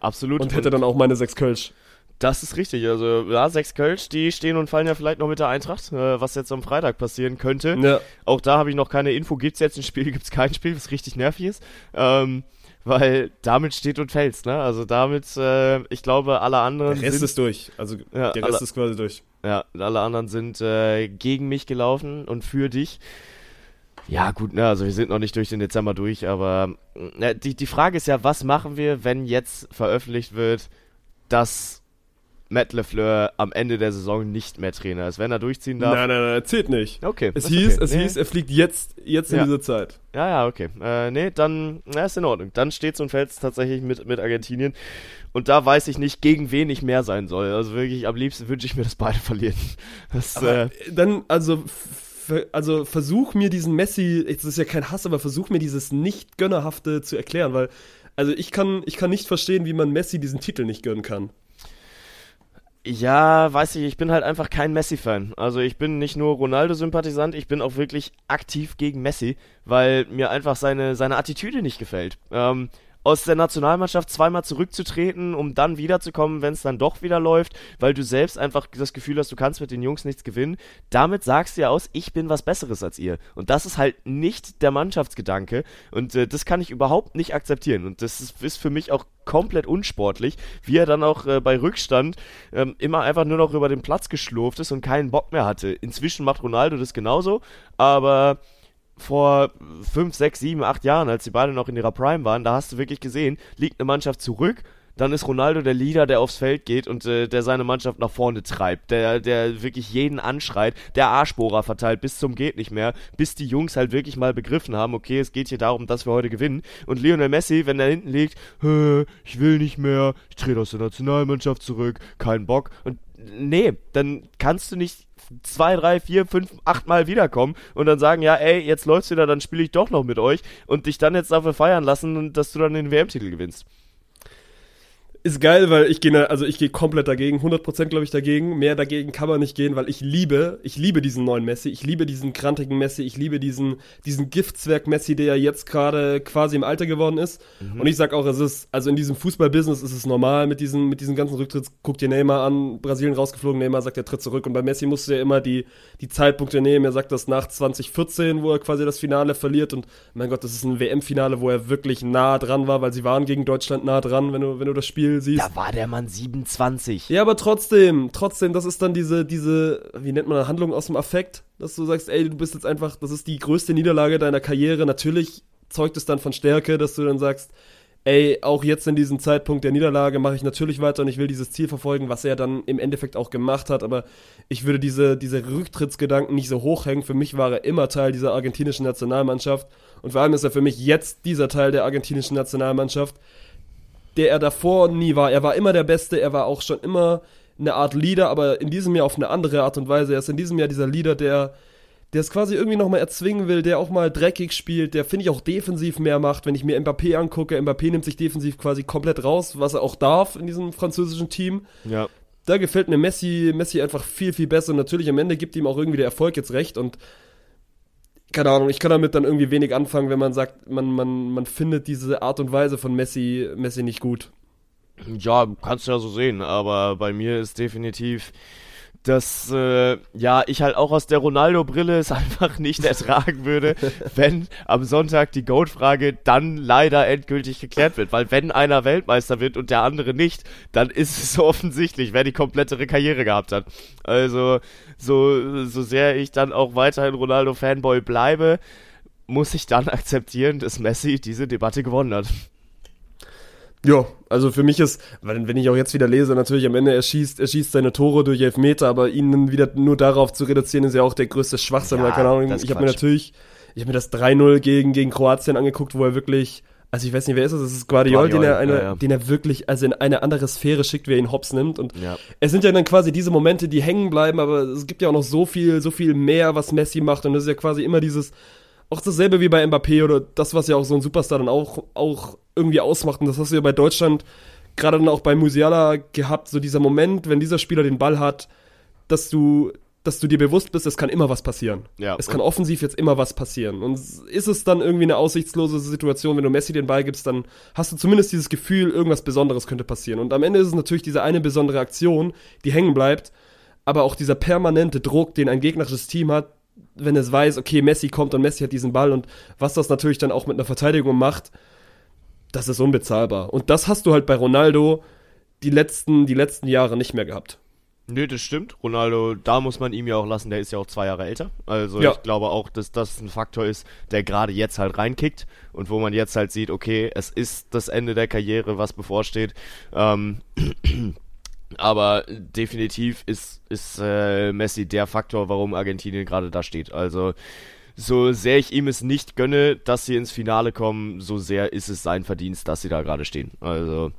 Absolut. und hätte dann auch meine sechs Kölsch. Das ist richtig. Also, ja, sechs Kölsch, die stehen und fallen ja vielleicht noch mit der Eintracht, äh, was jetzt am Freitag passieren könnte. Ja. Auch da habe ich noch keine Info. Gibt es jetzt ein Spiel, gibt es kein Spiel, was richtig nervig ist. Ähm, weil damit steht und fällst, ne? Also damit, äh, ich glaube, alle anderen Der Rest sind, ist durch. Also Ja, der alle- Rest ist quasi durch. ja, alle anderen sind äh, gegen mich gelaufen und für dich. Ja, gut, ne, also wir sind noch nicht durch den Dezember durch, aber äh, die, die Frage ist ja, was machen wir, wenn jetzt veröffentlicht wird, dass Matt LeFleur am Ende der Saison nicht mehr Trainer ist, wenn er durchziehen darf? Nein, nein, nein, zählt nicht. Okay. Es hieß, okay. es Nee. hieß, er fliegt jetzt, jetzt in Ja. dieser Zeit. Ja, ja, okay. Äh, nee, dann na, ist in Ordnung. Dann steht's und fällt's tatsächlich mit, mit Argentinien. Und da weiß ich nicht, gegen wen ich mehr sein soll. Also wirklich, am liebsten wünsche ich mir, dass beide verlieren. Das, Aber äh, dann, also, also versuch mir diesen Messi, das ist ja kein Hass, aber versuch mir dieses nicht-gönnerhafte zu erklären, weil, also ich kann, ich kann nicht verstehen, wie man Messi diesen Titel nicht gönnen kann. Ja, weiß ich, ich bin halt einfach kein Messi-Fan. Also ich bin nicht nur Ronaldo-Sympathisant, ich bin auch wirklich aktiv gegen Messi, weil mir einfach seine, seine Attitüde nicht gefällt. Ähm, aus der Nationalmannschaft zweimal zurückzutreten, um dann wiederzukommen, wenn es dann doch wieder läuft, weil du selbst einfach das Gefühl hast, du kannst mit den Jungs nichts gewinnen. Damit sagst du ja aus, ich bin was Besseres als ihr. Und das ist halt nicht der Mannschaftsgedanke. Und äh, das kann ich überhaupt nicht akzeptieren. Und das ist, ist für mich auch komplett unsportlich, wie er dann auch äh, bei Rückstand ähm, immer einfach nur noch über den Platz geschlurft ist und keinen Bock mehr hatte. Inzwischen macht Ronaldo das genauso, aber vor 5, 6, 7, 8 Jahren, als die beide noch in ihrer Prime waren, da hast du wirklich gesehen, liegt eine Mannschaft zurück, dann ist Ronaldo der Leader, der aufs Feld geht und äh, der seine Mannschaft nach vorne treibt, der, der wirklich jeden anschreit, der Arschbohrer verteilt bis zum geht nicht mehr, bis die Jungs halt wirklich mal begriffen haben, okay, es geht hier darum, dass wir heute gewinnen. Und Lionel Messi, wenn er hinten liegt, ich will nicht mehr, ich trete aus der Nationalmannschaft zurück, kein Bock. Und nee, dann kannst du nicht zwei, drei, vier, fünf, acht Mal wiederkommen und dann sagen, ja, ey, jetzt läufst du wieder, dann spiele ich doch noch mit euch und dich dann jetzt dafür feiern lassen, dass du dann den WM-Titel gewinnst ist geil, weil ich gehe, also ich gehe komplett dagegen, 100% glaube ich dagegen. Mehr dagegen kann man nicht gehen, weil ich liebe, ich liebe diesen neuen Messi, ich liebe diesen krantigen Messi, ich liebe diesen, diesen Giftzwerg Messi, der ja jetzt gerade quasi im Alter geworden ist. Mhm. Und ich sag auch, es ist, also in diesem Fußballbusiness ist es normal mit diesen, mit diesen ganzen Rücktritts. Guck dir Neymar an, Brasilien rausgeflogen, Neymar sagt, er tritt zurück. Und bei Messi musst du ja immer die, die Zeitpunkte nehmen. Er sagt das nach 2014, wo er quasi das Finale verliert. Und mein Gott, das ist ein WM-Finale, wo er wirklich nah dran war, weil sie waren gegen Deutschland nah dran, wenn du, wenn du das Spiel siehst. Da war der Mann 27. Ja, aber trotzdem, trotzdem, das ist dann diese, diese, wie nennt man das, Handlung aus dem Affekt, dass du sagst, ey, du bist jetzt einfach, das ist die größte Niederlage deiner Karriere. Natürlich zeugt es dann von Stärke, dass du dann sagst, ey, auch jetzt in diesem Zeitpunkt der Niederlage mache ich natürlich weiter und ich will dieses Ziel verfolgen, was er dann im Endeffekt auch gemacht hat, aber ich würde diese, diese Rücktrittsgedanken nicht so hochhängen. Für mich war er immer Teil dieser argentinischen Nationalmannschaft und vor allem ist er für mich jetzt dieser Teil der argentinischen Nationalmannschaft der er davor nie war. Er war immer der Beste, er war auch schon immer eine Art Leader, aber in diesem Jahr auf eine andere Art und Weise. Er ist in diesem Jahr dieser Leader, der der es quasi irgendwie nochmal erzwingen will, der auch mal dreckig spielt, der finde ich auch defensiv mehr macht. Wenn ich mir Mbappé angucke, Mbappé nimmt sich defensiv quasi komplett raus, was er auch darf in diesem französischen Team. Ja. Da gefällt mir Messi, Messi einfach viel, viel besser. Und natürlich am Ende gibt ihm auch irgendwie der Erfolg jetzt recht. Und keine Ahnung, ich kann damit dann irgendwie wenig anfangen, wenn man sagt, man, man, man findet diese Art und Weise von Messi, Messi nicht gut. Ja, kannst du ja so sehen, aber bei mir ist definitiv dass äh, ja ich halt auch aus der Ronaldo-Brille es einfach nicht ertragen würde, wenn am Sonntag die Goat-Frage dann leider endgültig geklärt wird. Weil wenn einer Weltmeister wird und der andere nicht, dann ist es so offensichtlich, wer die komplettere Karriere gehabt hat. Also so, so sehr ich dann auch weiterhin Ronaldo-Fanboy bleibe, muss ich dann akzeptieren, dass Messi diese Debatte gewonnen hat. Ja, also für mich ist, wenn ich auch jetzt wieder lese, natürlich am Ende er schießt, er schießt seine Tore durch Elfmeter, aber ihn wieder nur darauf zu reduzieren, ist ja auch der größte Schwachsinn, ja, keine Ahnung, ich habe mir natürlich, ich habe mir das 3-0 gegen, gegen Kroatien angeguckt, wo er wirklich, also ich weiß nicht, wer ist das? Das ist Guardiol, Guardiol den er eine, ja, ja. den er wirklich, also in eine andere Sphäre schickt, wie er ihn hops nimmt. Und ja. es sind ja dann quasi diese Momente, die hängen bleiben, aber es gibt ja auch noch so viel, so viel mehr, was Messi macht. Und das ist ja quasi immer dieses, auch dasselbe wie bei Mbappé oder das, was ja auch so ein Superstar dann auch, auch irgendwie ausmacht. Und das hast du ja bei Deutschland gerade dann auch bei Musiala gehabt, so dieser Moment, wenn dieser Spieler den Ball hat, dass du, dass du dir bewusst bist, es kann immer was passieren. Ja, es kann offensiv jetzt immer was passieren. Und ist es dann irgendwie eine aussichtslose Situation, wenn du Messi den Ball gibst, dann hast du zumindest dieses Gefühl, irgendwas Besonderes könnte passieren. Und am Ende ist es natürlich diese eine besondere Aktion, die hängen bleibt, aber auch dieser permanente Druck, den ein gegnerisches Team hat, wenn es weiß, okay, Messi kommt und Messi hat diesen Ball und was das natürlich dann auch mit einer Verteidigung macht, das ist unbezahlbar. Und das hast du halt bei Ronaldo die letzten, die letzten Jahre nicht mehr gehabt. Nö, das stimmt. Ronaldo, da muss man ihm ja auch lassen, der ist ja auch zwei Jahre älter. Also ja. ich glaube auch, dass das ein Faktor ist, der gerade jetzt halt reinkickt und wo man jetzt halt sieht, okay, es ist das Ende der Karriere, was bevorsteht. Ähm, aber definitiv ist, ist äh, Messi der Faktor, warum Argentinien gerade da steht. Also so sehr ich ihm es nicht gönne, dass sie ins Finale kommen, so sehr ist es sein Verdienst, dass sie da gerade stehen. Also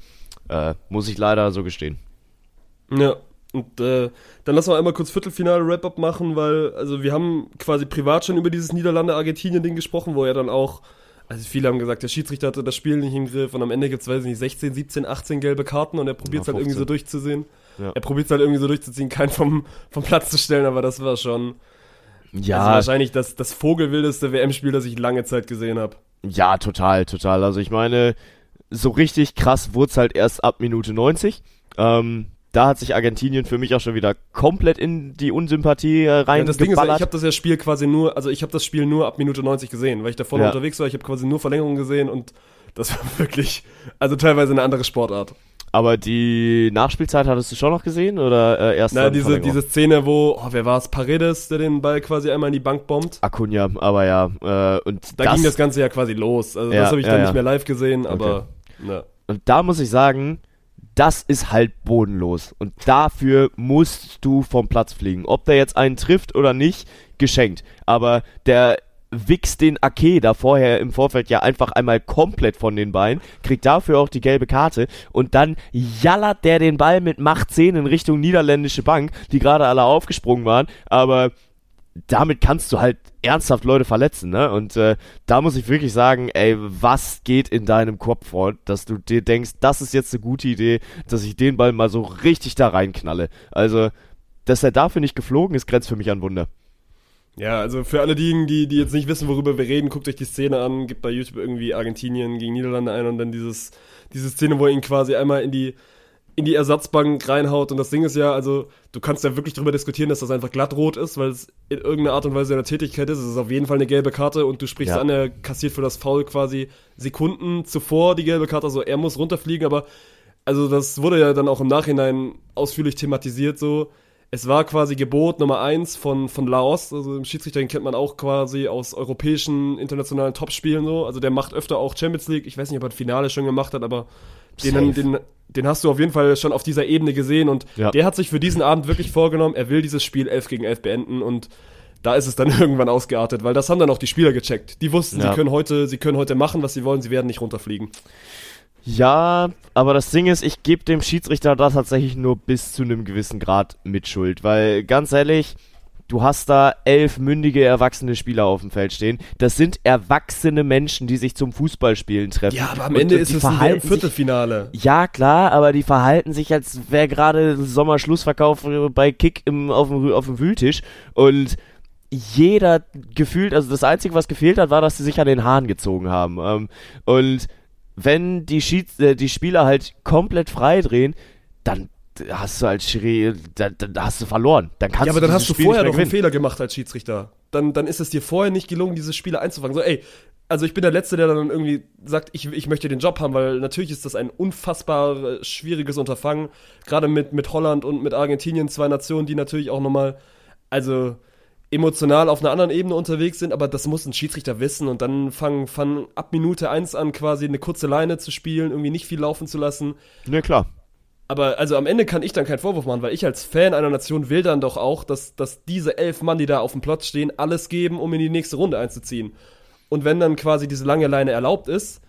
äh, muss ich leider so gestehen. Ja, und äh, dann lassen wir einmal kurz Viertelfinale-Wrap-Up machen, weil, also wir haben quasi privat schon über dieses Niederlande-Argentinien-Ding gesprochen, wo er dann auch also viele haben gesagt, der Schiedsrichter hatte das Spiel nicht im Griff und am Ende gibt es, weiß ich nicht, 16, 17, 18 gelbe Karten und er probiert es halt irgendwie so durchzusehen. Ja. Er probiert es halt irgendwie so durchzuziehen, keinen vom, vom Platz zu stellen, aber das war schon ja. Also wahrscheinlich das, das vogelwildeste WM-Spiel, das ich lange Zeit gesehen habe. Ja, total, total. Also ich meine, so richtig krass wurde es halt erst ab Minute 90. Ähm, da hat sich Argentinien für mich auch schon wieder komplett in die Unsympathie äh, rein Ja, das Ding ist, ich habe das ja Spiel quasi nur, also ich habe das Spiel nur ab Minute 90 gesehen, weil ich da vorne Ja. unterwegs war. Ich habe quasi nur Verlängerung gesehen und das war wirklich, also teilweise eine andere Sportart. Aber die Nachspielzeit hattest du schon noch gesehen oder äh, erst Na, diese, diese Szene, wo, oh, wer war es? Paredes, der den Ball quasi einmal in die Bank bombt. Acuna, aber ja, äh, und Da ging das Ganze ja quasi los. Also Ja, das habe ich ja, dann nicht mehr live gesehen, aber na. Und da muss ich sagen, das ist halt bodenlos. Und dafür musst du vom Platz fliegen. Ob der jetzt einen trifft oder nicht, geschenkt. Aber der wichst den Ake da vorher im Vorfeld ja einfach einmal komplett von den Beinen, kriegt dafür auch die gelbe Karte und dann jallert der den Ball mit Macht 10 in Richtung niederländische Bank, die gerade alle aufgesprungen waren, aber damit kannst du halt ernsthaft Leute verletzen, ne? Und äh, da muss ich wirklich sagen, ey, was geht in deinem Kopf vor, dass du dir denkst, das ist jetzt eine gute Idee, dass ich den Ball mal so richtig da reinknalle. Also, dass er dafür nicht geflogen ist, grenzt für mich an Wunder. Ja, also für alle diejenigen, die, die jetzt nicht wissen, worüber wir reden, guckt euch die Szene an, gebt bei YouTube irgendwie Argentinien gegen Niederlande ein und dann dieses, diese Szene, wo er ihn quasi einmal in die, in die Ersatzbank reinhaut. Und das Ding ist ja, also, du kannst ja wirklich darüber diskutieren, dass das einfach glattrot ist, weil es in irgendeiner Art und Weise eine Tätigkeit ist. Es ist auf jeden Fall eine gelbe Karte und du sprichst Ja. an, er kassiert für das Foul quasi Sekunden zuvor die gelbe Karte, also er muss runterfliegen, aber also das wurde ja dann auch im Nachhinein ausführlich thematisiert so. Es war quasi Gebot Nummer eins von, von Laos. Also im Schiedsrichter den kennt man auch quasi aus europäischen, internationalen Topspielen so. Also der macht öfter auch Champions League. Ich weiß nicht, ob er ein Finale schon gemacht hat, aber den, den, den hast du auf jeden Fall schon auf dieser Ebene gesehen. Und Ja. der hat sich für diesen Abend wirklich vorgenommen, er will dieses Spiel 11 gegen 11 beenden. Und da ist es dann irgendwann ausgeartet, weil das haben dann auch die Spieler gecheckt. Die wussten, Ja. sie, können heute, sie können heute machen, was sie wollen, sie werden nicht runterfliegen. Ja, aber das Ding ist, ich gebe dem Schiedsrichter da tatsächlich nur bis zu einem gewissen Grad Mitschuld, weil ganz ehrlich, du hast da elf mündige, erwachsene Spieler auf dem Feld stehen. Das sind erwachsene Menschen, die sich zum Fußballspielen treffen. Ja, aber am Und- Ende und ist es ein verhalten sich- Viertelfinale. Ja, klar, aber die verhalten sich, als wäre gerade Sommerschlussverkauf bei Kick im, auf, dem, auf dem Wühltisch. Und jeder gefühlt, also das Einzige, was gefehlt hat, war, dass sie sich an den Haaren gezogen haben. Ähm, und wenn die, Schieds äh, die Spieler halt komplett frei drehen, dann hast du als Schiri, dann, dann hast du verloren. Dann kannst Ja, aber dann hast du Spiel vorher mehr einen. Fehler gemacht als Schiedsrichter. Dann, dann ist es dir vorher nicht gelungen, diese Spiele einzufangen. So, ey, also ich bin der Letzte, der dann irgendwie sagt, ich, ich möchte den Job haben, weil natürlich ist das ein unfassbar äh, schwieriges Unterfangen. Gerade mit, mit Holland und mit Argentinien, zwei Nationen, die natürlich auch nochmal, also emotional auf einer anderen Ebene unterwegs sind, aber das muss ein Schiedsrichter wissen und dann fangen, fangen ab Minute eins an quasi eine kurze Leine zu spielen, irgendwie nicht viel laufen zu lassen. Ne, klar. Aber also am Ende kann ich dann keinen Vorwurf machen, weil ich als Fan einer Nation will dann doch auch, dass, dass diese elf Mann, die da auf dem Platz stehen, alles geben, um in die nächste Runde einzuziehen. Und wenn dann quasi diese lange Leine erlaubt ist,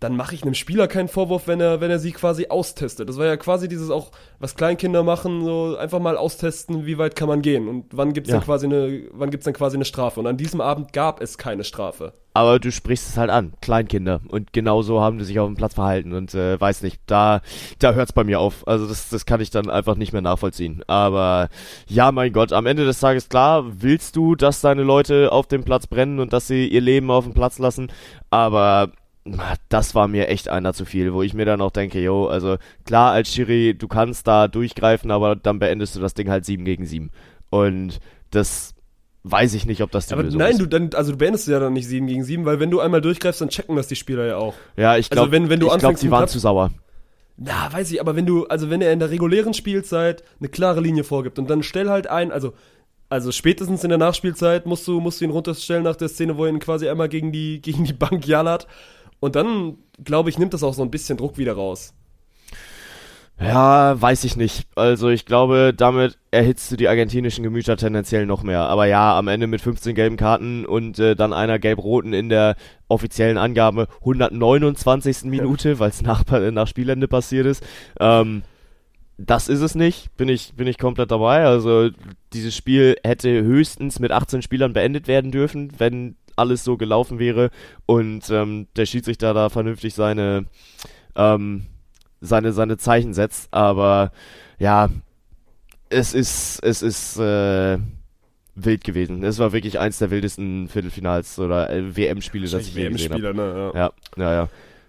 dann mache ich einem Spieler keinen Vorwurf, wenn er, wenn er sie quasi austestet. Das war ja quasi dieses auch, was Kleinkinder machen, so einfach mal austesten, wie weit kann man gehen und wann gibt's Ja. dann quasi eine, wann gibt's dann quasi eine Strafe. Und an diesem Abend gab es keine Strafe. Aber du sprichst es halt an, Kleinkinder. Und genauso haben die sich auf dem Platz verhalten. Und äh, weiß nicht, da, da hört's bei mir auf. Also das, das kann ich dann einfach nicht mehr nachvollziehen. Aber ja, mein Gott, am Ende des Tages, klar, willst du, dass deine Leute auf dem Platz brennen und dass sie ihr Leben auf dem Platz lassen. Aber das war mir echt einer zu viel, wo ich mir dann auch denke, yo, also klar, als Schiri, du kannst da durchgreifen, aber dann beendest du das Ding halt 7 gegen 7. Und das weiß ich nicht, ob das die Aber Lösung nein, ist. du dann, also du beendest ja dann nicht 7 gegen 7, weil wenn du einmal durchgreifst, dann checken das die Spieler ja auch. Ja, ich Also glaube, wenn- wenn du ich glaub, anfängst, die einen waren zu sauer. Na, weiß ich, aber wenn du, also wenn er in der regulären Spielzeit eine klare Linie vorgibt und dann stell halt ein, also, also spätestens in der Nachspielzeit musst du, musst du ihn runterstellen nach der Szene, wo er ihn quasi einmal gegen die, gegen die Bank jallert. Und dann, glaube ich, nimmt das auch so ein bisschen Druck wieder raus. Ja, weiß ich nicht. Also ich glaube, damit erhitzt du die argentinischen Gemüter tendenziell noch mehr. Aber ja, am Ende mit 15 gelben Karten und äh, dann einer gelb-roten in der offiziellen Angabe 129. Minute, weil es nach, nach Spielende passiert ist. Ähm, das ist es nicht, bin ich, bin ich komplett dabei. Also dieses Spiel hätte höchstens mit 18 Spielern beendet werden dürfen, wenn alles so gelaufen wäre und ähm, der Schiedsrichter da vernünftig seine ähm, seine, seine Zeichen setzt, aber ja, es ist, es ist äh, wild gewesen. Es war wirklich eins der wildesten Viertelfinals oder äh, WM-Spiele, das ich je gesehen habe. WM-Spieler, ne? Ja. Ja, ja, ja.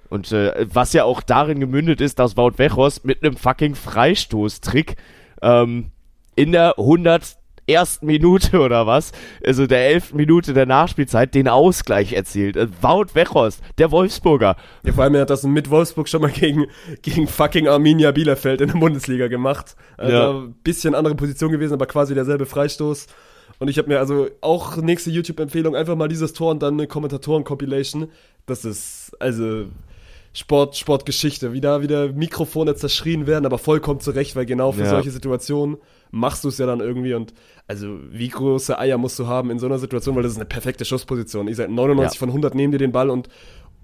Und äh, was ja auch darin gemündet ist, dass Wout Wechos mit einem fucking Freistoßtrick ähm, in der 101. Minute oder was, also der 11. Minute der Nachspielzeit, den Ausgleich erzielt. Äh, Wout Wechos, der Wolfsburger. Ja, vor allem, er hat das mit Wolfsburg schon mal gegen, gegen fucking Arminia Bielefeld in der Bundesliga gemacht. Also Ja. ein bisschen andere Position gewesen, aber quasi derselbe Freistoß. Und ich habe mir also auch nächste YouTube-Empfehlung einfach mal dieses Tor und dann eine Kommentatoren-Compilation. Das ist, also Sport, Sportgeschichte, wie da wieder Mikrofone zerschrien werden, aber vollkommen zurecht, weil genau für Ja. solche Situationen machst du es ja dann irgendwie und also wie große Eier musst du haben in so einer Situation, weil das ist eine perfekte Schussposition. Ich sage 99 Ja. von 100 nehmen dir den Ball und,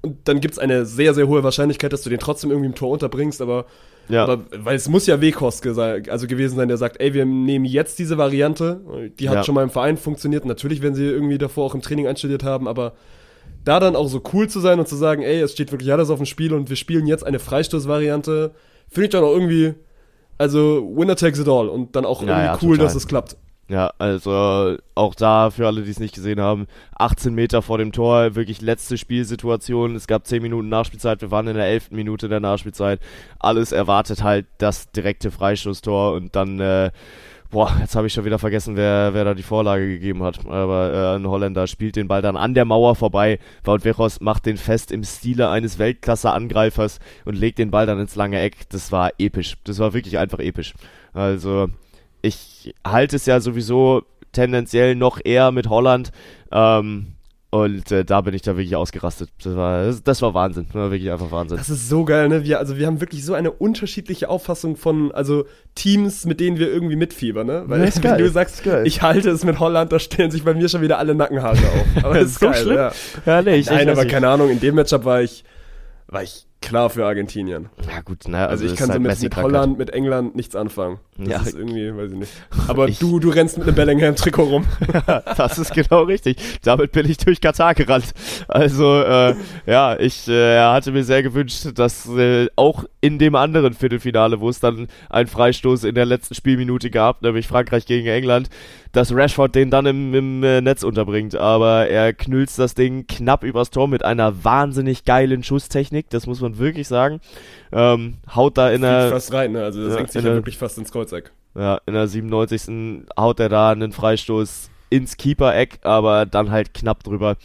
und dann gibt's eine sehr, sehr hohe Wahrscheinlichkeit, dass du den trotzdem irgendwie im Tor unterbringst, aber, Ja. aber weil es muss ja gesa- also gewesen sein, der sagt, ey, wir nehmen jetzt diese Variante, die hat Ja. schon mal im Verein funktioniert, natürlich werden sie irgendwie davor auch im Training einstudiert haben, aber da dann auch so cool zu sein und zu sagen, ey, es steht wirklich alles auf dem Spiel und wir spielen jetzt eine Freistoßvariante, finde ich dann auch irgendwie, also Winner takes it all und dann auch Ja, irgendwie ja, cool, total. dass es klappt. Ja, also auch da für alle, die es nicht gesehen haben, 18 Meter vor dem Tor, wirklich letzte Spielsituation. Es gab 10 Minuten Nachspielzeit, wir waren in der 11. Minute der Nachspielzeit. Alles erwartet halt das direkte Freistoßtor und dann, äh, boah, jetzt habe ich schon wieder vergessen, wer, wer da die Vorlage gegeben hat. Aber äh, ein Holländer spielt den Ball dann an der Mauer vorbei. Wout Weghorst macht den fest im Stile eines Weltklasse-Angreifers und legt den Ball dann ins lange Eck. Das war episch. Das war wirklich einfach episch. Also ich halte es ja sowieso tendenziell noch eher mit Holland. Ähm, und äh, da bin ich da wirklich ausgerastet. Das war, das, das war Wahnsinn. Das war wirklich einfach Wahnsinn. Das ist so geil, ne? Wir, also wir haben wirklich so eine unterschiedliche Auffassung von, also Teams, mit denen wir irgendwie mitfiebern, ne? Weil wie geil, du sagst, ich halte es mit Holland, da stellen sich bei mir schon wieder alle Nackenhaare auf. Aber das ist So geil, schlimm? ja. Ja, nee, ich, Nein, ich, aber ich, keine Ahnung, in dem Matchup war ich, war ich klar für Argentinien. Ja gut, naja, Also, also, ich kann so halt mit, mit. Holland, mit England nichts anfangen. Das Ja. ist irgendwie, weiß ich nicht. Aber Ich- du, du rennst mit einem Bellingham-Trikot rum. das ist genau richtig. Damit bin ich durch Katar gerannt. Also, äh, ja, ich äh, hatte mir sehr gewünscht, dass äh, auch in dem anderen Viertelfinale, wo es dann einen Freistoß in der letzten Spielminute gab, nämlich Frankreich gegen England, dass Rashford den dann im, im äh, Netz unterbringt. Aber er knülzt das Ding knapp übers Tor mit einer wahnsinnig geilen Schusstechnik, das muss man wirklich sagen. Ähm, haut da in Fliegt der fast rein, ne? Also das Ja, senkt sich ja wirklich fast ins Kreuzeck. ja, in der 97. haut er da einen Freistoß ins Keeper-Eck, aber dann halt knapp drüber.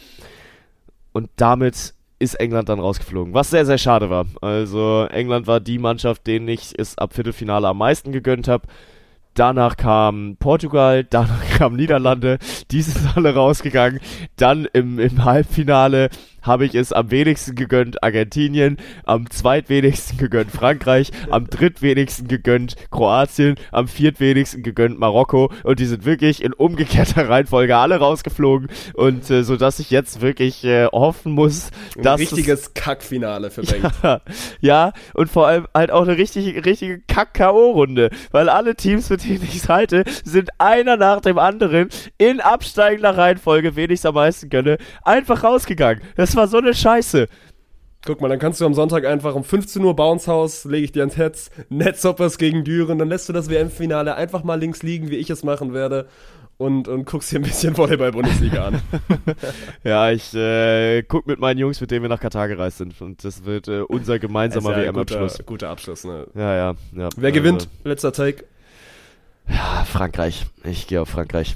Und damit ist England dann rausgeflogen, was sehr, sehr schade war. Also England war die Mannschaft, denen ich es ab Viertelfinale am meisten gegönnt habe. Danach kam Portugal, danach kam Niederlande, die sind alle rausgegangen. Dann im, im Halbfinale habe ich es am wenigsten gegönnt Argentinien, am zweitwenigsten gegönnt Frankreich, am drittwenigsten gegönnt Kroatien, am viertwenigsten gegönnt Marokko und die sind wirklich in umgekehrter Reihenfolge alle rausgeflogen und äh, so dass ich jetzt wirklich äh, hoffen muss, Ein dass es- richtiges Kackfinale für Bengt. ja, und vor allem halt auch eine richtige, richtige Kack-K.O.-Runde, weil alle Teams, mit denen ich es halte, sind einer nach dem anderen in absteigender Reihenfolge, wen ich es am meisten gönne, einfach rausgegangen. Das war so eine Scheiße. Guck mal, dann kannst du am Sonntag einfach um 15 Uhr Bounce House, lege ich dir ans Herz, Netzhoppers gegen Düren, dann lässt du das WM-Finale einfach mal links liegen, wie ich es machen werde. Und, und guckst dir ein bisschen Volleyball-Bundesliga an. Ja, ich äh, guck mit meinen Jungs, mit denen wir nach Katar gereist sind. Und das wird äh, unser gemeinsamer ja WM-Abschluss. Guter, guter Abschluss, ne? Ja, ja, ja. Wer Also, gewinnt? Letzter Take. Ja, Frankreich. Ich gehe auf Frankreich.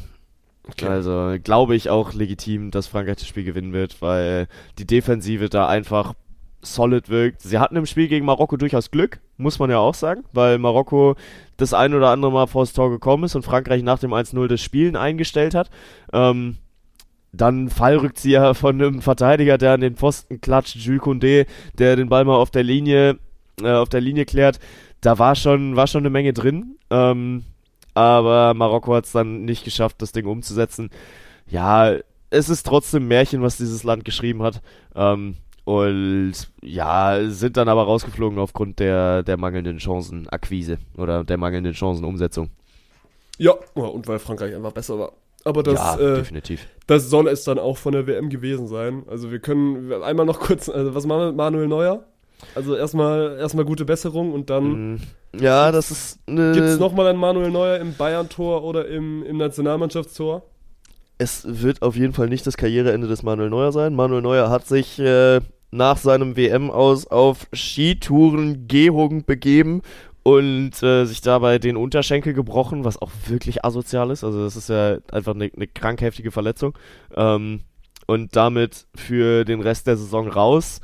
Also glaube ich auch legitim, dass Frankreich das Spiel gewinnen wird, weil die Defensive da einfach solid wirkt. Sie hatten im Spiel gegen Marokko durchaus Glück, muss man ja auch sagen, weil Marokko das ein oder andere Mal vors Tor gekommen ist und Frankreich nach dem 1-0 das Spielen eingestellt hat. Ähm, dann Fallrückzieher von einem Verteidiger, der an den Pfosten klatscht, Jules Koundé, der den Ball mal auf der Linie, äh, auf der Linie klärt. Da war schon, war schon eine Menge drin. Ähm, aber Marokko hat es dann nicht geschafft, das Ding umzusetzen. Ja, es ist trotzdem Märchen, was dieses Land geschrieben hat. Ähm, und ja, sind dann aber rausgeflogen aufgrund der, der mangelnden Chancenakquise oder der mangelnden Chancenumsetzung. Ja, und weil Frankreich einfach besser war. Aber das, ja, äh, definitiv. das soll es dann auch von der WM gewesen sein. Also wir können einmal noch kurz, also was machen wir mit Manuel Neuer? Also erstmal erstmal gute Besserung und dann Mm, Ja, das ist eine. Gibt es nochmal einen Manuel Neuer im Bayern-Tor oder im, im Nationalmannschaftstor? Es wird auf jeden Fall nicht das Karriereende des Manuel Neuer sein. Manuel Neuer hat sich äh, nach seinem WM aus auf Skitouren Gehung begeben und äh, sich dabei den Unterschenkel gebrochen, was auch wirklich asozial ist. Also das ist ja einfach eine, eine krankheftige Verletzung. Ähm, und damit für den Rest der Saison raus.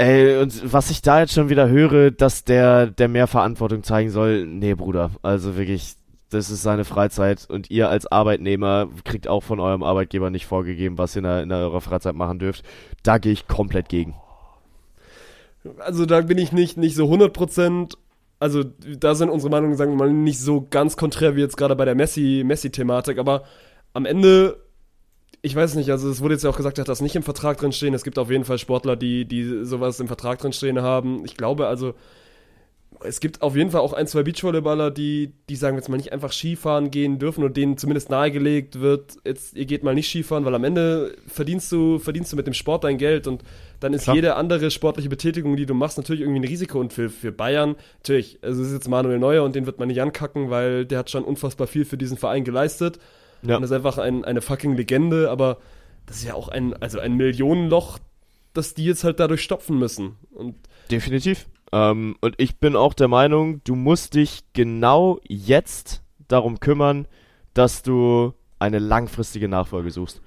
Ey, und was ich da jetzt schon wieder höre, dass der, der mehr Verantwortung zeigen soll, nee, Bruder, also wirklich, das ist seine Freizeit und ihr als Arbeitnehmer kriegt auch von eurem Arbeitgeber nicht vorgegeben, was ihr in, der, in eurer Freizeit machen dürft. Da gehe ich komplett gegen. Also da bin ich nicht, nicht so 100%, also da sind unsere Meinungen, sagen wir mal, nicht so ganz konträr wie jetzt gerade bei der Messi-Thematik, Messi aber am Ende ich weiß nicht, also es wurde jetzt ja auch gesagt, dass das nicht im Vertrag drin stehen. Es gibt auf jeden Fall Sportler, die, die sowas im Vertrag drin stehen haben. Ich glaube also, es gibt auf jeden Fall auch ein, zwei Beachvolleyballer, die, die sagen jetzt mal nicht einfach Skifahren gehen dürfen und denen zumindest nahegelegt wird, jetzt, ihr geht mal nicht Skifahren, weil am Ende verdienst du, verdienst du mit dem Sport dein Geld und dann ist Klar. jede andere sportliche Betätigung, die du machst, natürlich irgendwie ein Risiko und für, für Bayern, natürlich, also es ist jetzt Manuel Neuer und den wird man nicht ankacken, weil der hat schon unfassbar viel für diesen Verein geleistet ja. Und ist einfach ein, eine fucking Legende, aber das ist ja auch ein, also ein Millionenloch, das die jetzt halt dadurch stopfen müssen. Und Definitiv. Ähm, und ich bin auch der Meinung, du musst dich genau jetzt darum kümmern, dass du eine langfristige Nachfolge suchst.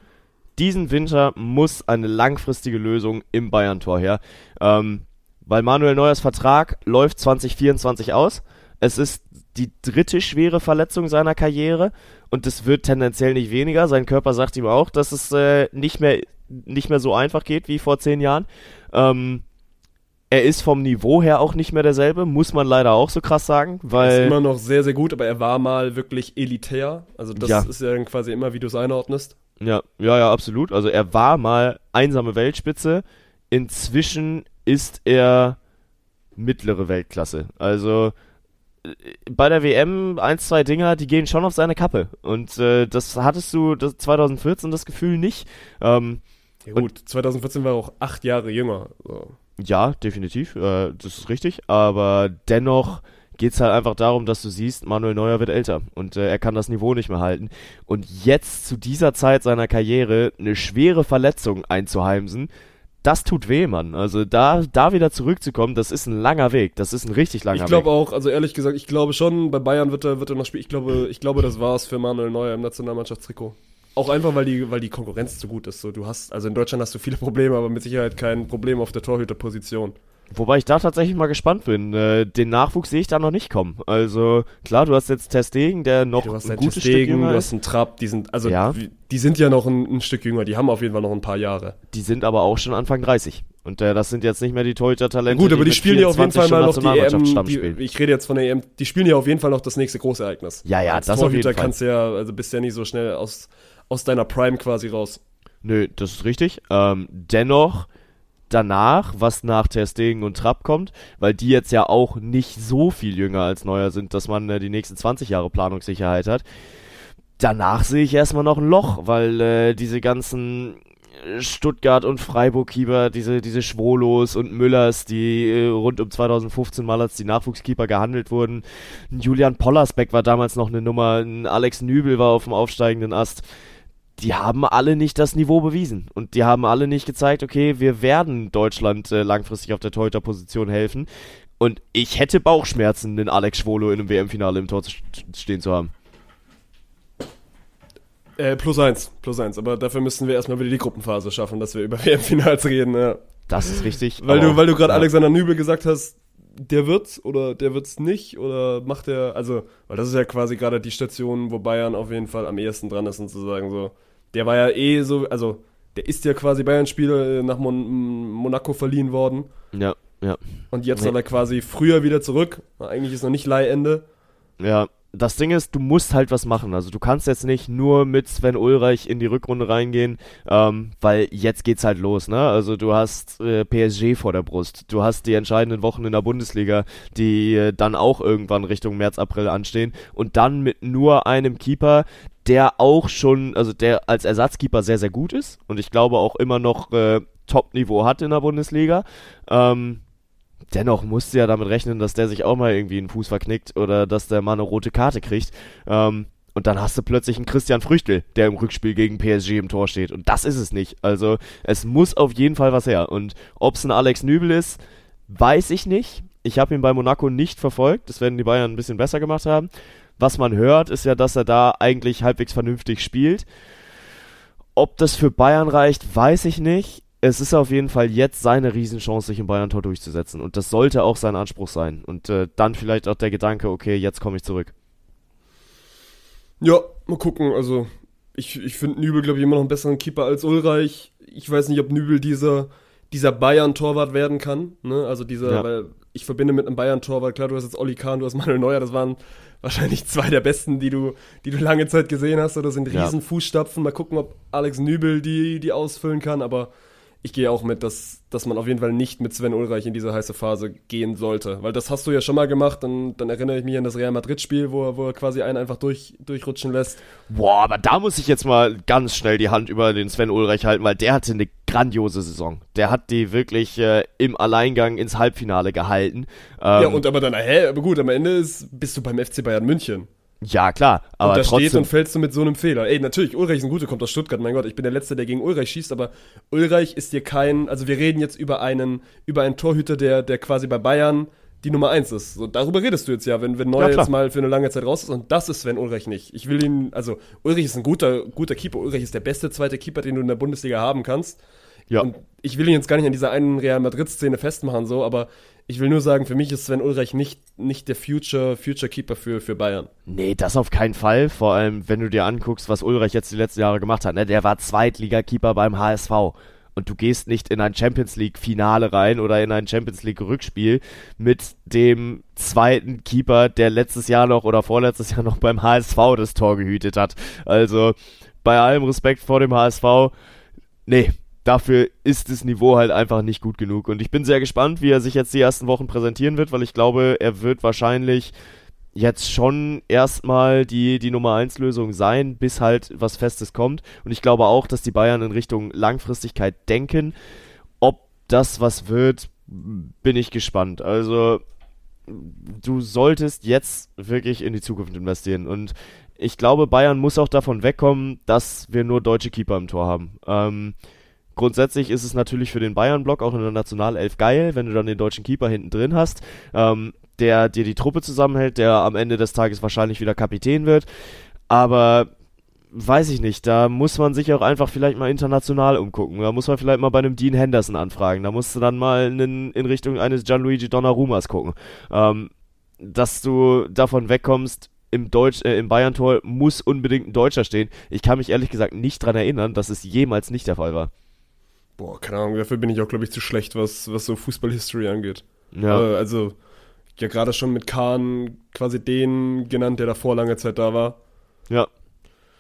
Diesen Winter muss eine langfristige Lösung im Bayern-Tor her. Ähm, weil Manuel Neuers Vertrag läuft 2024 aus. Es ist die dritte schwere Verletzung seiner Karriere und es wird tendenziell nicht weniger. Sein Körper sagt ihm auch, dass es äh, nicht, mehr, nicht mehr so einfach geht wie vor zehn Jahren. Ähm, er ist vom Niveau her auch nicht mehr derselbe, muss man leider auch so krass sagen, weil. Er ist immer noch sehr, sehr gut, aber er war mal wirklich elitär. Also das ja. ist ja dann quasi immer, wie du es einordnest. Ja, ja, ja, absolut. Also er war mal einsame Weltspitze. Inzwischen ist er mittlere Weltklasse. Also bei der WM ein, zwei Dinger, die gehen schon auf seine Kappe. Und äh, das hattest du das 2014 das Gefühl nicht. Ähm, ja gut, 2014 war er auch acht Jahre jünger. So. Ja, definitiv, äh, das ist richtig. Aber dennoch geht es halt einfach darum, dass du siehst, Manuel Neuer wird älter und äh, er kann das Niveau nicht mehr halten. Und jetzt zu dieser Zeit seiner Karriere eine schwere Verletzung einzuheimsen, das tut weh, Mann. Also da, da wieder zurückzukommen, das ist ein langer Weg. Das ist ein richtig langer ich Weg. Ich glaube auch, also ehrlich gesagt, ich glaube schon, bei Bayern wird er, wird er noch spielen. Ich glaube, ich glaube, das war's für Manuel Neuer im Nationalmannschaftstrikot. Auch einfach, weil die, weil die Konkurrenz zu gut ist. So, du hast, also in Deutschland hast du viele Probleme, aber mit Sicherheit kein Problem auf der Torhüterposition. Wobei ich da tatsächlich mal gespannt bin. Äh, den Nachwuchs sehe ich da noch nicht kommen. Also klar, du hast jetzt Testegen, der noch du hast ein gutes Stück jünger Du hast einen Trapp, die sind also ja. die sind ja noch ein, ein, Stück jünger. Die haben auf jeden Fall noch ein paar Jahre. Die sind aber auch schon Anfang 30. Und äh, das sind jetzt nicht mehr die Torhüter-Talente. Gut, aber die, die spielen ja auf jeden Fall mal noch die EM. Die, ich rede jetzt von der EM. Die spielen ja auf jeden Fall noch das nächste große Ereignis. Ja, ja, Als das Torhüter auf jeden Fall. kannst ja, also bist ja nicht so schnell aus aus deiner Prime quasi raus. Nö, das ist richtig. Ähm, dennoch danach, was nach Ter Stegen und Trapp kommt, weil die jetzt ja auch nicht so viel jünger als Neuer sind, dass man äh, die nächsten 20 Jahre Planungssicherheit hat. Danach sehe ich erstmal noch ein Loch, weil äh, diese ganzen Stuttgart und Freiburg-Keeper, diese, diese Schwolos und Müllers, die äh, rund um 2015 mal als die Nachwuchskeeper gehandelt wurden. Julian Pollersbeck war damals noch eine Nummer, Alex Nübel war auf dem aufsteigenden Ast die haben alle nicht das Niveau bewiesen. Und die haben alle nicht gezeigt, okay, wir werden Deutschland äh, langfristig auf der Torhüter-Position helfen. Und ich hätte Bauchschmerzen, den Alex Schwolo in einem WM-Finale im Tor stehen zu haben. Äh, plus eins, plus eins. Aber dafür müssen wir erstmal wieder die Gruppenphase schaffen, dass wir über WM-Finals reden. Ja. Das ist richtig. Weil du, weil du gerade ja. Alexander Nübel gesagt hast, der wird's oder der wird's nicht oder macht er, also, weil das ist ja quasi gerade die Station, wo Bayern auf jeden Fall am ehesten dran ist und zu sagen so, der war ja eh so, also der ist ja quasi Bayern-Spieler äh, nach Mon Monaco verliehen worden. Ja, ja. Und jetzt nee. soll er quasi früher wieder zurück. Eigentlich ist noch nicht Leihende. Ja, das Ding ist, du musst halt was machen. Also du kannst jetzt nicht nur mit Sven Ulreich in die Rückrunde reingehen, ähm, weil jetzt geht's halt los, ne? Also du hast äh, PSG vor der Brust, du hast die entscheidenden Wochen in der Bundesliga, die äh, dann auch irgendwann Richtung März, April anstehen und dann mit nur einem Keeper, der auch schon, also der als Ersatzkeeper sehr, sehr gut ist und ich glaube auch immer noch äh, Top-Niveau hat in der Bundesliga. Ähm, dennoch musst du ja damit rechnen, dass der sich auch mal irgendwie einen Fuß verknickt oder dass der mal eine rote Karte kriegt. Ähm, und dann hast du plötzlich einen Christian Früchtel, der im Rückspiel gegen PSG im Tor steht. Und das ist es nicht. Also es muss auf jeden Fall was her. Und ob es ein Alex Nübel ist, weiß ich nicht. Ich habe ihn bei Monaco nicht verfolgt. Das werden die Bayern ein bisschen besser gemacht haben. Was man hört, ist ja, dass er da eigentlich halbwegs vernünftig spielt. Ob das für Bayern reicht, weiß ich nicht. Es ist auf jeden Fall jetzt seine Riesenchance, sich im Bayern-Tor durchzusetzen. Und das sollte auch sein Anspruch sein. Und äh, dann vielleicht auch der Gedanke, okay, jetzt komme ich zurück. Ja, mal gucken. Also, ich, ich finde Nübel, glaube ich, immer noch einen besseren Keeper als Ulreich. Ich weiß nicht, ob Nübel dieser, dieser Bayern-Torwart werden kann. Ne? Also dieser, ja. weil ich verbinde mit einem Bayern-Torwart, klar, du hast jetzt Olli Kahn, du hast Manuel Neuer, das waren wahrscheinlich zwei der besten, die du, die du lange Zeit gesehen hast. Oder sind riesen ja. Fußstapfen. Mal gucken, ob Alex Nübel die, die ausfüllen kann, aber ich gehe auch mit, dass, dass man auf jeden Fall nicht mit Sven Ulreich in diese heiße Phase gehen sollte. Weil das hast du ja schon mal gemacht, dann, dann erinnere ich mich an das Real Madrid-Spiel, wo, er, wo er quasi einen einfach durch, durchrutschen lässt. Boah, aber da muss ich jetzt mal ganz schnell die Hand über den Sven Ulreich halten, weil der hatte eine grandiose Saison. Der hat die wirklich äh, im Alleingang ins Halbfinale gehalten. Ähm, ja, und aber dann, hä, aber gut, am Ende ist, bist du beim FC Bayern München. Ja, klar. Aber und da trotzdem. stehst und fällst du mit so einem Fehler. Ey, natürlich, Ulreich ist ein guter, kommt aus Stuttgart. Mein Gott, ich bin der Letzte, der gegen Ulreich schießt, aber Ulreich ist dir kein, also wir reden jetzt über einen, über einen Torhüter, der, der quasi bei Bayern die Nummer eins ist. So, darüber redest du jetzt ja, wenn, wenn Neuer ja, jetzt mal für eine lange Zeit raus ist und das ist Sven Ulreich nicht. Ich will ihn, also Ulreich ist ein guter, guter Keeper. Ulreich ist der beste zweite Keeper, den du in der Bundesliga haben kannst. Ja. Und ich will ihn jetzt gar nicht an dieser einen Real Madrid-Szene festmachen, so, aber ich will nur sagen, für mich ist Sven Ulreich nicht, nicht der Future, Future Keeper für, für Bayern. Nee, das auf keinen Fall. Vor allem, wenn du dir anguckst, was Ulreich jetzt die letzten Jahre gemacht hat. Ne? Der war Zweitligakeeper beim HSV. Und du gehst nicht in ein Champions League-Finale rein oder in ein Champions League-Rückspiel mit dem zweiten Keeper, der letztes Jahr noch oder vorletztes Jahr noch beim HSV das Tor gehütet hat. Also, bei allem Respekt vor dem HSV, nee, dafür ist das Niveau halt einfach nicht gut genug. Und ich bin sehr gespannt, wie er sich jetzt die ersten Wochen präsentieren wird, weil ich glaube, er wird wahrscheinlich jetzt schon erstmal die, die Nummer 1 Lösung sein, bis halt was Festes kommt. Und ich glaube auch, dass die Bayern in Richtung Langfristigkeit denken. Ob das was wird, bin ich gespannt. Also, du solltest jetzt wirklich in die Zukunft investieren. Und ich glaube, Bayern muss auch davon wegkommen, dass wir nur deutsche Keeper im Tor haben. Ähm, Grundsätzlich ist es natürlich für den Bayern-Block auch in der Nationalelf geil, wenn du dann den deutschen Keeper hinten drin hast, ähm, der dir die Truppe zusammenhält, der am Ende des Tages wahrscheinlich wieder Kapitän wird. Aber weiß ich nicht, da muss man sich auch einfach vielleicht mal international umgucken. Da muss man vielleicht mal bei einem Dean Henderson anfragen. Da musst du dann mal in, in Richtung eines Gianluigi Donnarummas gucken. Ähm, dass du davon wegkommst, im, Deutsch, äh, im Bayern-Tor muss unbedingt ein Deutscher stehen. Ich kann mich ehrlich gesagt nicht daran erinnern, dass es jemals nicht der Fall war. Boah, keine Ahnung, dafür bin ich auch, glaube ich, zu schlecht, was, was so Fußball-History angeht. Ja. also, ja, gerade schon mit Kahn quasi den genannt, der davor lange Zeit da war. Ja.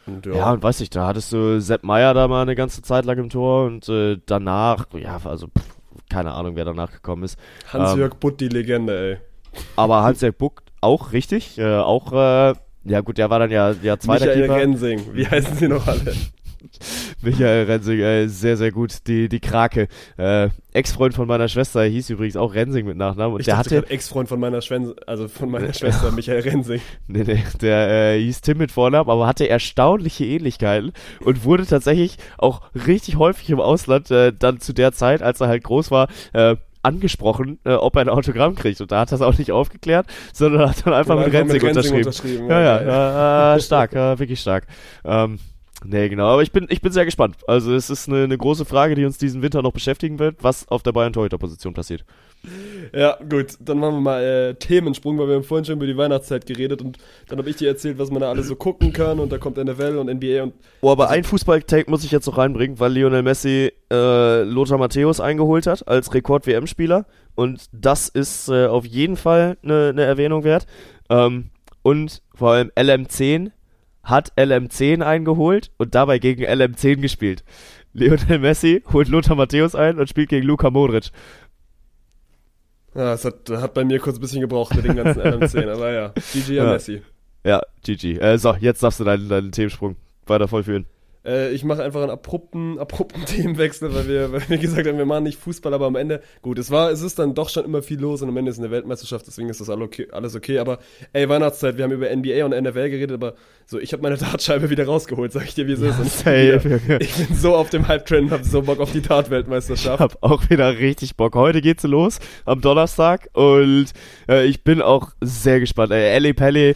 Und, ja. ja, und weiß ich, da hattest du Sepp Meier da mal eine ganze Zeit lang im Tor und äh, danach, ja, also pff, keine Ahnung, wer danach gekommen ist. Hans-Jörg ähm, Butt, die Legende, ey. Aber Hans-Jörg Butt auch richtig, äh, auch, äh, ja gut, der war dann ja, ja zweiter Michael Keeper. Rensing, wie heißen sie noch alle? Michael Rensing, äh, sehr, sehr gut. Die, die Krake. Äh, Ex-Freund von meiner Schwester hieß übrigens auch Rensing mit Nachnamen. Und ich der hatte. Ex-Freund von meiner Schwester, also von meiner Schwester, Michael Rensing. Nee, nee, der äh, hieß Tim mit Vornamen, aber hatte erstaunliche Ähnlichkeiten und wurde tatsächlich auch richtig häufig im Ausland, äh, dann zu der Zeit, als er halt groß war, äh, angesprochen, äh, ob er ein Autogramm kriegt. Und da hat er es auch nicht aufgeklärt, sondern hat dann einfach, mit, Rensing, mit Rensing unterschrieben. unterschrieben. Ja, ja, ja, äh, stark, äh, wirklich stark. Ähm, Nee, genau, aber ich bin, ich bin sehr gespannt. Also es ist eine, eine große Frage, die uns diesen Winter noch beschäftigen wird, was auf der Bayern Torhüter Position passiert. Ja, gut, dann machen wir mal äh, Themensprung, weil wir haben vorhin schon über die Weihnachtszeit geredet und dann habe ich dir erzählt, was man da alles so gucken kann und da kommt NFL und NBA und. Oh, aber also, ein Fußball-Take muss ich jetzt noch reinbringen, weil Lionel Messi äh, Lothar Matthäus eingeholt hat als Rekord-WM-Spieler und das ist äh, auf jeden Fall eine ne Erwähnung wert. Ähm, und vor allem LM10 hat LM10 eingeholt und dabei gegen LM10 gespielt. Lionel Messi holt Lothar Matthäus ein und spielt gegen Luka Modric. Ja, es hat, hat bei mir kurz ein bisschen gebraucht mit den ganzen LM10, aber ja, GG ja. Messi. Ja, GG. Äh, so, jetzt darfst du deinen, deinen Themensprung weiter vollführen. Äh, ich mache einfach einen abrupten, abrupten Themenwechsel, weil wir, weil wir gesagt haben, wir machen nicht Fußball, aber am Ende, gut, es war, es ist dann doch schon immer viel los und am Ende ist eine Weltmeisterschaft, deswegen ist das alles okay. Aber ey, Weihnachtszeit, wir haben über NBA und NFL geredet, aber so, ich habe meine Dartscheibe wieder rausgeholt, sag ich dir, wie es Ja, ist. Wieder, ich bin so auf dem Hype-Trend und hab so Bock auf die Dart-Weltmeisterschaft. hab auch wieder richtig Bock. Heute geht's los am Donnerstag und äh, ich bin auch sehr gespannt. Ey, Ellie äh,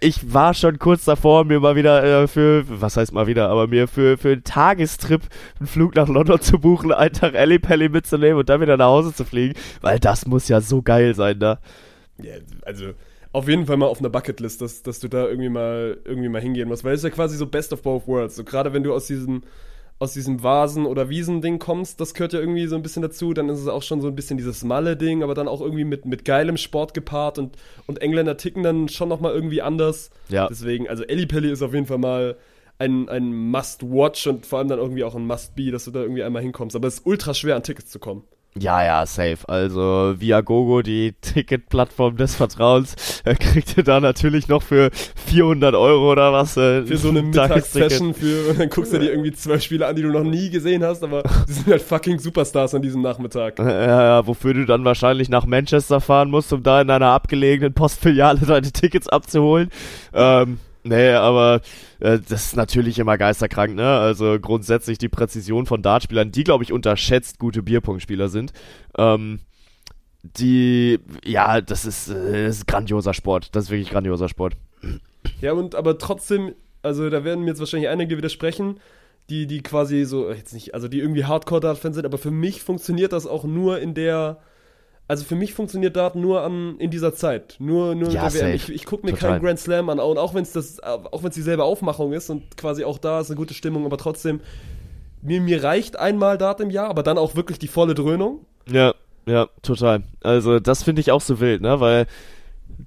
ich war schon kurz davor, mir mal wieder äh, für, was heißt mal wieder, aber mir für, für einen Tagestrip einen Flug nach London zu buchen, einen Tag Ellie Pelli mitzunehmen und dann wieder nach Hause zu fliegen, weil das muss ja so geil sein da. Ja, also auf jeden Fall mal auf einer Bucketlist, dass, dass du da irgendwie mal irgendwie mal hingehen musst, weil es ist ja quasi so Best of both worlds. So gerade wenn du aus diesem aus diesem Vasen oder Wiesen-Ding kommst, das gehört ja irgendwie so ein bisschen dazu. Dann ist es auch schon so ein bisschen dieses Malle-Ding, aber dann auch irgendwie mit, mit geilem Sport gepaart und, und Engländer ticken dann schon nochmal irgendwie anders. Ja. Deswegen, also Ellipelli ist auf jeden Fall mal ein, ein Must-Watch und vor allem dann irgendwie auch ein Must-Be, dass du da irgendwie einmal hinkommst. Aber es ist ultra schwer, an Tickets zu kommen. Ja, ja, safe. Also Viagogo, die Ticketplattform des Vertrauens, äh, kriegt ihr da natürlich noch für 400 Euro oder was. Äh, für so eine. Mittagssession für und dann guckst du dir irgendwie zwölf Spiele an, die du noch nie gesehen hast, aber die sind halt fucking Superstars an diesem Nachmittag. Ja, ja, wofür du dann wahrscheinlich nach Manchester fahren musst, um da in einer abgelegenen Postfiliale deine Tickets abzuholen. Ähm, nee, aber äh, das ist natürlich immer geisterkrank, ne? Also grundsätzlich die Präzision von Dartspielern, die, glaube ich, unterschätzt gute Bierpunktspieler sind. Ähm, die, ja, das ist, äh, das ist grandioser Sport. Das ist wirklich grandioser Sport. Ja, und aber trotzdem, also da werden mir jetzt wahrscheinlich einige widersprechen, die, die quasi so, jetzt nicht, also die irgendwie Hardcore-Dart-Fans sind, aber für mich funktioniert das auch nur in der, also für mich funktioniert Dart nur an, in dieser Zeit. Nur, nur Ja. Ich, ich gucke mir Total. keinen Grand Slam an, und auch wenn es das, auch wenn es dieselbe Aufmachung ist und quasi auch da ist eine gute Stimmung, aber trotzdem, mir, mir reicht einmal Dart im Jahr, aber dann auch wirklich die volle Dröhnung. Ja, ja, total. Also das finde ich auch so wild, ne? Weil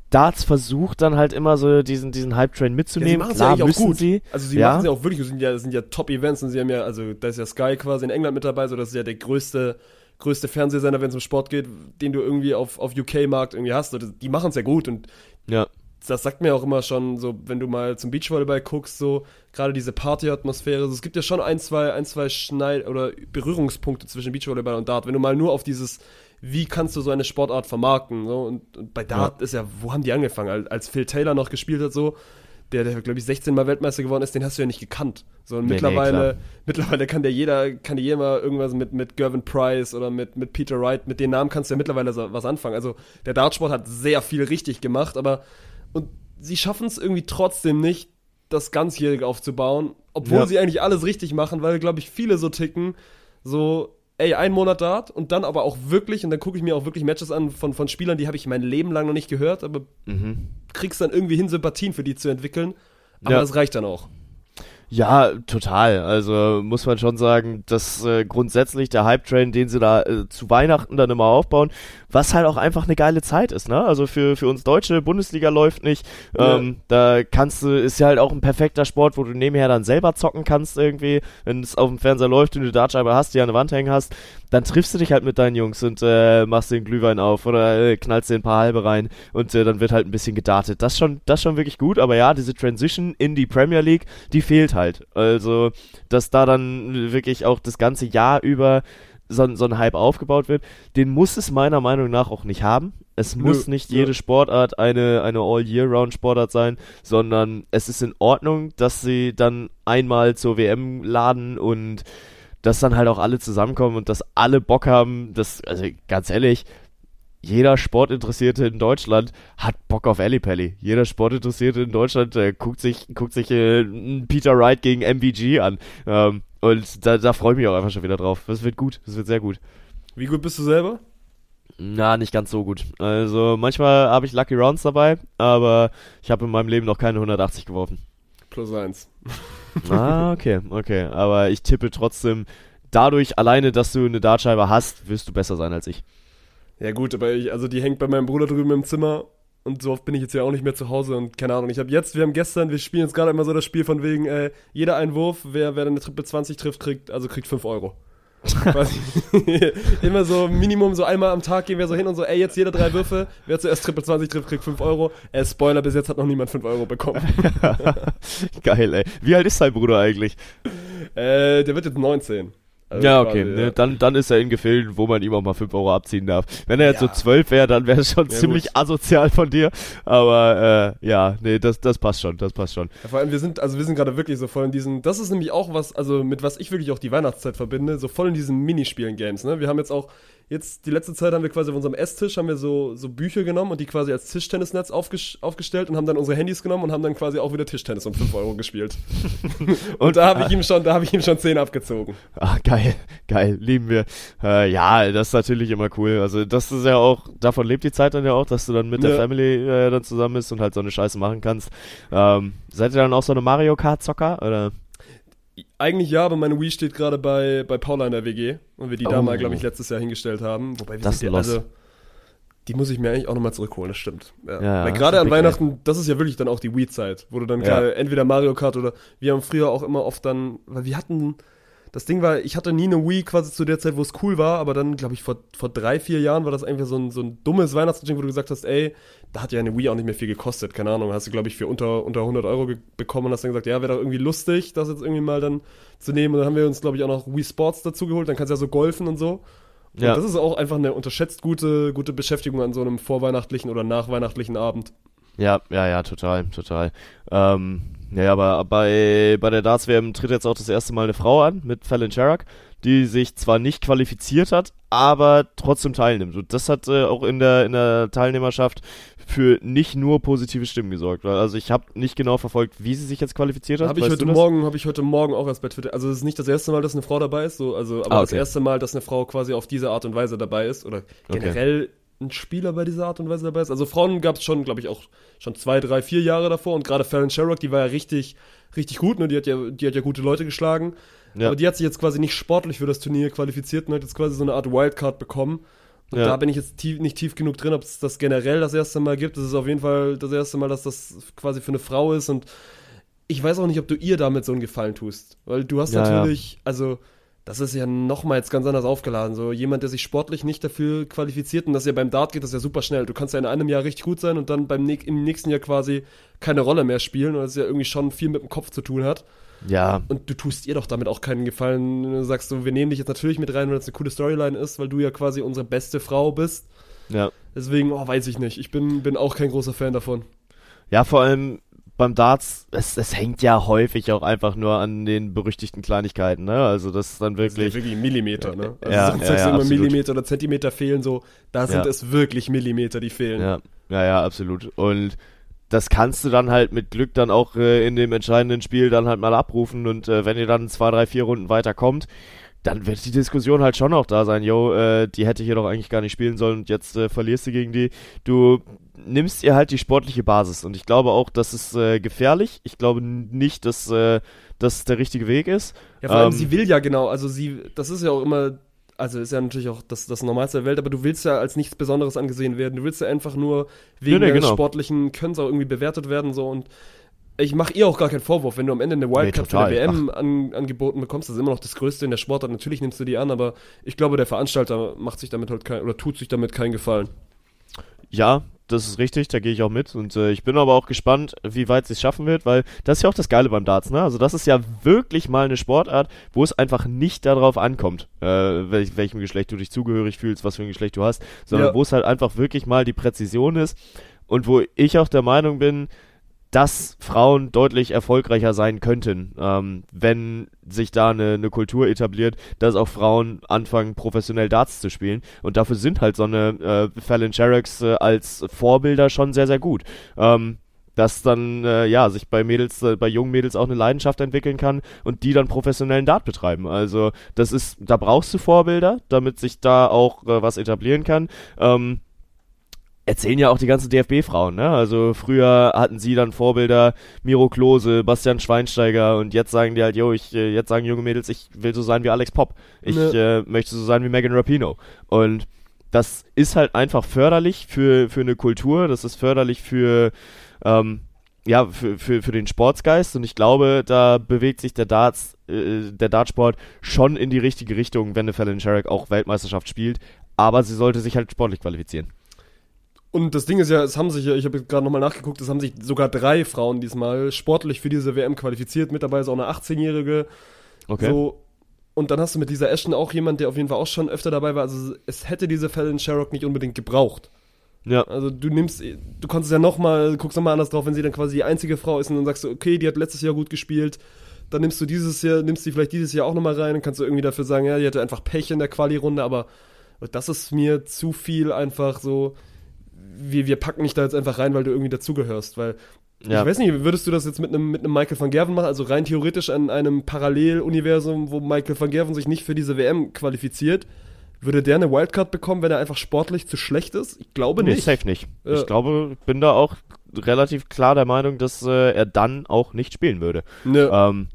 Darts versucht dann halt immer so diesen, diesen Hype-Train mitzunehmen. machen's Klar, eigentlich müssen sie. Also sie ja. machen es ja auch wirklich, das sind ja, das sind ja Top-Events und sie haben ja, also da ist ja Sky quasi in England mit dabei, so das ist ja der größte, größte Fernsehsender, wenn es um Sport geht, den du irgendwie auf, auf UK-Markt irgendwie hast. Die machen es ja gut und Ja, das sagt mir auch immer schon, so wenn du mal zum Beachvolleyball guckst, so gerade diese Party-Atmosphäre, so, es gibt ja schon ein, zwei, ein, zwei Schneid- oder Berührungspunkte zwischen Beachvolleyball und Dart. Wenn du mal nur auf dieses, wie kannst du so eine Sportart vermarkten, so und, und bei Dart ist ja, wo haben die angefangen? Als Phil Taylor noch gespielt hat, so, der, der glaube ich 16 Mal Weltmeister geworden ist, den hast du ja nicht gekannt. So und Nee, nee, mittlerweile, klar. mittlerweile kann der jeder, kann dir jeder irgendwas mit, mit Gervin Price oder mit, mit Peter Wright, mit den Namen kannst du ja mittlerweile so, was anfangen. Also der Dartsport hat sehr viel richtig gemacht, aber und sie schaffen es irgendwie trotzdem nicht, das Ganzjährige aufzubauen, obwohl Ja. sie eigentlich alles richtig machen, weil, glaube ich, viele so ticken, so, ey, ein Monat Dart und dann aber auch wirklich, und dann gucke ich mir auch wirklich Matches an von, von Spielern, die habe ich mein Leben lang noch nicht gehört, aber kriegst dann irgendwie hin, Sympathien für die zu entwickeln. Aber Ja. das reicht dann auch. Ja, total. Also muss man schon sagen, dass äh, grundsätzlich der Hype-Train, den sie da äh, zu Weihnachten dann immer aufbauen, was halt auch einfach eine geile Zeit ist, ne? Also für, für uns Deutsche, Bundesliga läuft nicht. Ja. Ähm, da kannst du, ist ja halt auch ein perfekter Sport, wo du nebenher dann selber zocken kannst irgendwie. Wenn es auf dem Fernseher läuft und du Dartscheibe hast, die an der Wand hängen hast, dann triffst du dich halt mit deinen Jungs und äh, machst den Glühwein auf oder äh, knallst dir ein paar halbe rein und äh, dann wird halt ein bisschen gedartet. Das schon, das schon wirklich gut, aber ja, diese Transition in die Premier League, die fehlt halt. Also, dass da dann wirklich auch das ganze Jahr über so, ein- so ein Hype aufgebaut wird, den muss es meiner Meinung nach auch nicht haben. Es Nö, muss nicht ja. jede Sportart eine, eine All-Year-Round-Sportart sein, sondern es ist in Ordnung, dass sie dann einmal zur WM laden und dass dann halt auch alle zusammenkommen und dass alle Bock haben, das, also ganz ehrlich, jeder Sportinteressierte in Deutschland hat Bock auf Ellipelli. Jeder Sportinteressierte in Deutschland äh, guckt sich, guckt sich äh, Peter Wright gegen MVG an. Ähm, und da, da freue ich mich auch einfach schon wieder drauf. Das wird gut, das wird sehr gut. Wie gut bist du selber? Na, nicht ganz so gut. Also manchmal habe ich Lucky Rounds dabei, aber ich habe in meinem Leben noch keine 180 geworfen. Plus eins. Ah, okay, okay. Aber ich tippe trotzdem, dadurch alleine, dass du eine Dartscheibe hast, wirst du besser sein als ich. Ja gut, aber ich, also die hängt bei meinem Bruder drüben im Zimmer und so oft bin ich jetzt ja auch nicht mehr zu Hause und keine Ahnung. Ich habe jetzt, wir haben gestern, wir spielen jetzt gerade immer so das Spiel von wegen, äh, jeder Einwurf, wer, wer eine Triple 20 trifft, kriegt, also kriegt 5 Euro. Immer so Minimum so einmal am Tag gehen wir so hin und so, ey, jetzt jeder drei Würfe, wer zuerst Triple 20 trifft, kriegt 5 Euro. Äh, Spoiler, bis jetzt hat noch niemand 5 Euro bekommen. Geil, ey. Wie alt ist dein Bruder eigentlich? äh, der wird jetzt 19. Also ja, quasi, okay. Ne, dann, dann ist er in Gefilden, wo man ihm auch mal 5 Euro abziehen darf. Wenn er jetzt Ja. so 12 wäre, dann wäre es schon Ja, ziemlich gut. asozial von dir. Aber äh, ja, nee, das, das passt schon, das passt schon. Ja, vor allem, wir sind, also wir sind gerade wirklich so voll in diesen, das ist nämlich auch was, also mit was ich wirklich auch die Weihnachtszeit verbinde, so voll in diesen Minispielen-Games, ne? Wir haben jetzt auch, jetzt die letzte Zeit haben wir quasi auf unserem Esstisch, haben wir so, so Bücher genommen und die quasi als Tischtennisnetz aufges aufgestellt und haben dann unsere Handys genommen und haben dann quasi auch wieder Tischtennis um 5 Euro gespielt. und da habe ich ihm schon, da habe ich ihm schon 10 abgezogen. Ah, geil, geil, lieben wir. Äh, ja, das ist natürlich immer cool. Also das ist ja auch, davon lebt die Zeit dann ja auch, dass du dann mit der Ja. Family äh, dann zusammen bist und halt so eine Scheiße machen kannst. Ähm, seid ihr dann auch so eine Mario Kart Zocker oder? Eigentlich ja, aber meine Wii steht gerade bei, bei Paula in der WG und wir die da Oh. mal, glaube ich, letztes Jahr hingestellt haben. Wobei wir Das sind ja, also die muss ich mir eigentlich auch nochmal zurückholen, das stimmt. Ja. Ja, Weil gerade an Weihnachten, das ist ja wirklich dann auch die Wii-Zeit, wo du dann Ja. entweder Mario Kart oder wir haben früher auch immer oft dann, weil wir hatten, das Ding war, ich hatte nie eine Wii quasi zu der Zeit, wo es cool war, aber dann, glaube ich, vor, vor drei, vier Jahren war das einfach so ein, so ein dummes Weihnachtsgeschenk, wo du gesagt hast, ey, da hat ja eine Wii auch nicht mehr viel gekostet, keine Ahnung, hast du, glaube ich, für unter, unter 100 Euro bekommen und hast dann gesagt, ja, wäre doch irgendwie lustig, das jetzt irgendwie mal dann zu nehmen und dann haben wir uns, glaube ich, auch noch Wii Sports dazu geholt, dann kannst du ja so golfen und so. Und Ja. das ist auch einfach eine unterschätzt gute, gute Beschäftigung an so einem vorweihnachtlichen oder nachweihnachtlichen Abend. Ja, ja, ja, total, total. Ähm, ja, aber bei, bei der Darts-WM tritt jetzt auch das erste Mal eine Frau an mit Fallon Sherrock, die sich zwar nicht qualifiziert hat, aber trotzdem teilnimmt. Und das hat äh, auch in der, in der Teilnehmerschaft für nicht nur positive Stimmen gesorgt. Also ich habe nicht genau verfolgt, wie sie sich jetzt qualifiziert hat. Habe ich heute das? Morgen, habe ich heute Morgen auch erst bei Twitter. Also es ist nicht das erste Mal, dass eine Frau dabei ist, so, also aber Ah, das okay. erste Mal, dass eine Frau quasi auf diese Art und Weise dabei ist oder generell ein Spieler bei dieser Art und Weise dabei ist. Also Frauen gab es schon, glaube ich, auch schon zwei, drei, vier Jahre davor und gerade Fallon Sherrock, die war ja richtig, richtig gut, ne? Die hat ja, die hat ja gute Leute geschlagen. Ja. Aber die hat sich jetzt quasi nicht sportlich für das Turnier qualifiziert und hat jetzt quasi so eine Art Wildcard bekommen. Und Ja. da bin ich jetzt tief, nicht tief genug drin, ob es das generell das erste Mal gibt. Das ist auf jeden Fall das erste Mal, dass das quasi für eine Frau ist. Und ich weiß auch nicht, ob du ihr damit so einen Gefallen tust. Weil du hast Ja, natürlich, also das ist ja nochmal jetzt ganz anders aufgeladen. So jemand, der sich sportlich nicht dafür qualifiziert und das ja beim Dart geht, das ist ja super schnell. Du kannst ja in einem Jahr richtig gut sein und dann beim im nächsten Jahr quasi keine Rolle mehr spielen und das ja irgendwie schon viel mit dem Kopf zu tun hat. Ja, Und du tust ihr doch damit auch keinen Gefallen. Du sagst so, wir nehmen dich jetzt natürlich mit rein, weil das eine coole Storyline ist, weil du ja quasi unsere beste Frau bist. ja. Deswegen, oh, weiß ich nicht. Ich bin, bin auch kein großer Fan davon. Ja, vor allem beim Darts, es, es hängt ja häufig auch einfach nur an den berüchtigten Kleinigkeiten, ne? Also das ist dann wirklich. wirklich Millimeter, ne? Also Ja, sonst ja, sagst ja, du immer absolut. Millimeter oder Zentimeter fehlen so. Da sind Ja. es wirklich Millimeter, die fehlen. Ja, ja, ja, absolut. Und das kannst du dann halt mit Glück dann auch äh, in dem entscheidenden Spiel dann halt mal abrufen und äh, wenn ihr dann zwei, drei, vier Runden weiterkommt, dann wird die Diskussion halt schon auch da sein, yo, äh, die hätte hier doch eigentlich gar nicht spielen sollen und jetzt äh, verlierst du gegen die. Du nimmst ihr halt die sportliche Basis und ich glaube auch, das ist äh, gefährlich. Ich glaube nicht, dass äh, das der richtige Weg ist. Ja, vor allem, Ähm, sie will ja genau, also sie, das ist ja auch immer, also ist ja natürlich auch das, das Normalste der Welt, aber du willst ja als nichts Besonderes angesehen werden. Du willst ja einfach nur wegen Nee, nee, genau. sportlichen Könns auch irgendwie bewertet werden, so und ich mache ihr auch gar keinen Vorwurf, wenn du am Ende eine Wildcard total. für eine WM an, angeboten bekommst, das ist immer noch das Größte in der Sportart, natürlich nimmst du die an, aber ich glaube, der Veranstalter macht sich damit halt kein, oder tut sich damit keinen Gefallen. Ja, das ist richtig, da gehe ich auch mit. Und äh, ich bin aber auch gespannt, wie weit sie es schaffen wird, weil das ist ja auch das Geile beim Darts, ne? Also das ist ja wirklich mal eine Sportart, wo es einfach nicht darauf ankommt, äh, welch, welchem Geschlecht du dich zugehörig fühlst, was für ein Geschlecht du hast, sondern Ja. wo es halt einfach wirklich mal die Präzision ist und wo ich auch der Meinung bin, dass Frauen deutlich erfolgreicher sein könnten, ähm, wenn sich da eine, eine Kultur etabliert, dass auch Frauen anfangen, professionell Darts zu spielen. Und dafür sind halt so eine äh, Fallon Sherrocks äh, als Vorbilder schon sehr, sehr gut. Ähm, dass dann, äh, ja, sich bei Mädels, äh, bei jungen Mädels auch eine Leidenschaft entwickeln kann und die dann professionellen Dart betreiben. Also, das ist, da brauchst du Vorbilder, damit sich da auch äh, was etablieren kann. Ähm, erzählen ja auch die ganzen DFB-Frauen, ne? Also früher hatten sie dann Vorbilder Miro Klose, Bastian Schweinsteiger und jetzt sagen die halt, yo, ich, äh, jetzt sagen junge Mädels, ich will so sein wie Alex Popp. Ich äh, möchte so sein wie Megan Rapino. Und das ist halt einfach förderlich für, für eine Kultur, das ist förderlich für, ähm, ja, für, für, für den Sportsgeist und ich glaube, da bewegt sich der Darts, äh, der Dartsport schon in die richtige Richtung, wenn eine Fallon Sherrick auch Weltmeisterschaft spielt, aber sie sollte sich halt sportlich qualifizieren. Und das Ding ist ja, es haben sich ja, ich habe gerade nochmal nachgeguckt, es haben sich sogar drei Frauen diesmal sportlich für diese WM qualifiziert. Mit dabei ist auch eine 18-Jährige. Okay. So, und dann hast du mit dieser Ashton auch jemand, der auf jeden Fall auch schon öfter dabei war. Also es hätte diese Fallon Sherrock nicht unbedingt gebraucht. Ja. Also du nimmst, du kannst es ja nochmal, guckst nochmal anders drauf, wenn sie dann quasi die einzige Frau ist und dann sagst du, okay, die hat letztes Jahr gut gespielt. Dann nimmst du dieses Jahr, nimmst die vielleicht dieses Jahr auch nochmal rein und kannst du irgendwie dafür sagen, ja, die hatte einfach Pech in der Quali-Runde, aber das ist mir zu viel einfach so, wir, wir packen dich da jetzt einfach rein, weil du irgendwie dazugehörst, weil Ja. ich weiß nicht, würdest du das jetzt mit einem mit einem Michael van Gerven machen, also rein theoretisch an einem Paralleluniversum, wo Michael van Gerven sich nicht für diese WM qualifiziert, würde der eine Wildcard bekommen, wenn er einfach sportlich zu schlecht ist? Ich glaube Nee, nicht. safe nicht. Ja. Ich glaube, ich bin da auch relativ klar der Meinung, dass äh, er dann auch nicht spielen würde. Ne. Ähm,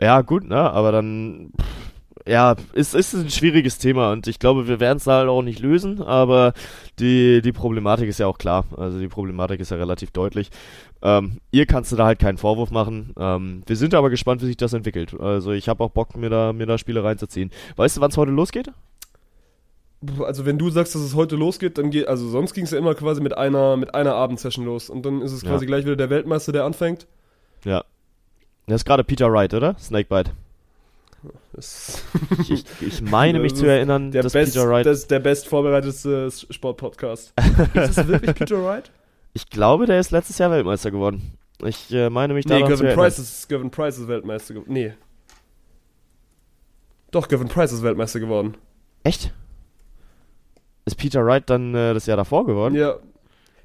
ja, gut, ne, aber dann, pff, ja, es ist ein schwieriges Thema und ich glaube, wir werden es halt auch nicht lösen, aber die, die Problematik ist ja auch klar. Also die Problematik ist ja relativ deutlich. Ähm, ihr kannst du da halt keinen Vorwurf machen. Ähm, wir sind aber gespannt, wie sich das entwickelt. Also ich habe auch Bock, mir da, mir da Spiele reinzuziehen. Weißt du, wann es heute losgeht? Also wenn du sagst, dass es heute losgeht, dann geht, also sonst ging es ja immer quasi mit einer, mit einer Abendsession los und dann ist es Ja. quasi gleich wieder der Weltmeister, der anfängt. Ja. Das ist gerade Peter Wright, oder? Snakebite. Das Ich, ich, ich meine mich Das zu erinnern, der dass best, Peter Wright. das ist der best vorbereitetste Sportpodcast. ist es wirklich Peter Wright? Ich glaube, der ist letztes Jahr Weltmeister geworden. Ich äh, meine mich Nee, daran zu Gavin erinnern. Price ist Gavin Price ist Weltmeister geworden. Nee. Doch, Gavin Price ist Weltmeister geworden. Echt? Ist Peter Wright dann äh, das Jahr davor geworden? Ja.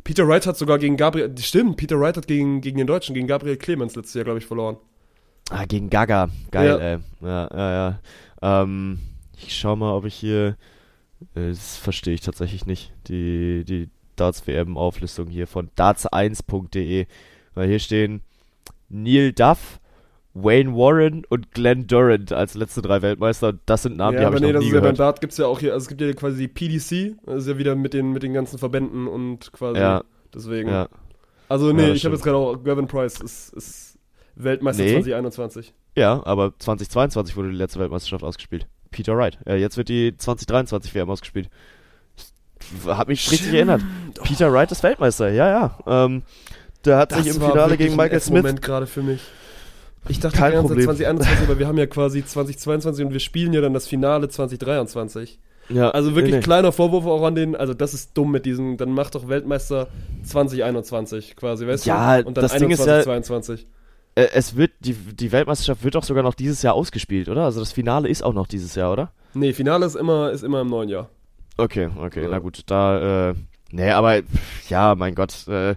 Peter Wright hat sogar gegen Gabriel. Stimmt, Peter Wright hat gegen, gegen den Deutschen, gegen Gabriel Clemens letztes Jahr, glaube ich, verloren. Ah, gegen Gaga. Geil, Ja. ey. Ja, ja, ja. Ähm, ich schau mal, ob ich hier. Äh, das verstehe ich tatsächlich nicht. Die, die Darts-WM-Auflistung hier von darts1.de. Weil hier stehen Neil Duff, Wayne Warren und Glenn Durant als letzte drei Weltmeister. Das sind Namen, die ja, habe aber ich nee, noch das nie ist ja beim gehört. Dart gibt's ja auch hier, also es gibt ja quasi die PDC, das ist ja wieder mit den, mit den ganzen Verbänden und quasi. Ja. Deswegen. Ja. Also nee, Ja, ich habe jetzt gerade auch, Gavin Price ist, ist Weltmeister Nee. 2021. ja, aber 2022 wurde die letzte Weltmeisterschaft ausgespielt. Peter Wright. Ja, jetzt wird die 2023 WM ausgespielt. Hab mich richtig erinnert. Peter Wright ist Weltmeister, ja, ja. Ähm, der hat sich im Finale gegen Michael Smith. Moment gerade für mich. Ich dachte Kein Problem. 2021, aber wir haben ja quasi 2022 und wir spielen ja dann das Finale 2023. Ja, Also wirklich nee, nee. kleiner Vorwurf auch an den, also das ist dumm mit diesem, dann mach doch Weltmeister 2021 quasi, weißt Ja, du? Und dann das Ding ist ja- 22. Äh, es wird, die, die Weltmeisterschaft wird doch sogar noch dieses Jahr ausgespielt, oder? Also das Finale ist auch noch dieses Jahr, oder? Nee, Finale ist immer, ist immer im neuen Jahr. Okay, okay, Ja. na gut, da, äh, nee, aber, ja, mein Gott, äh,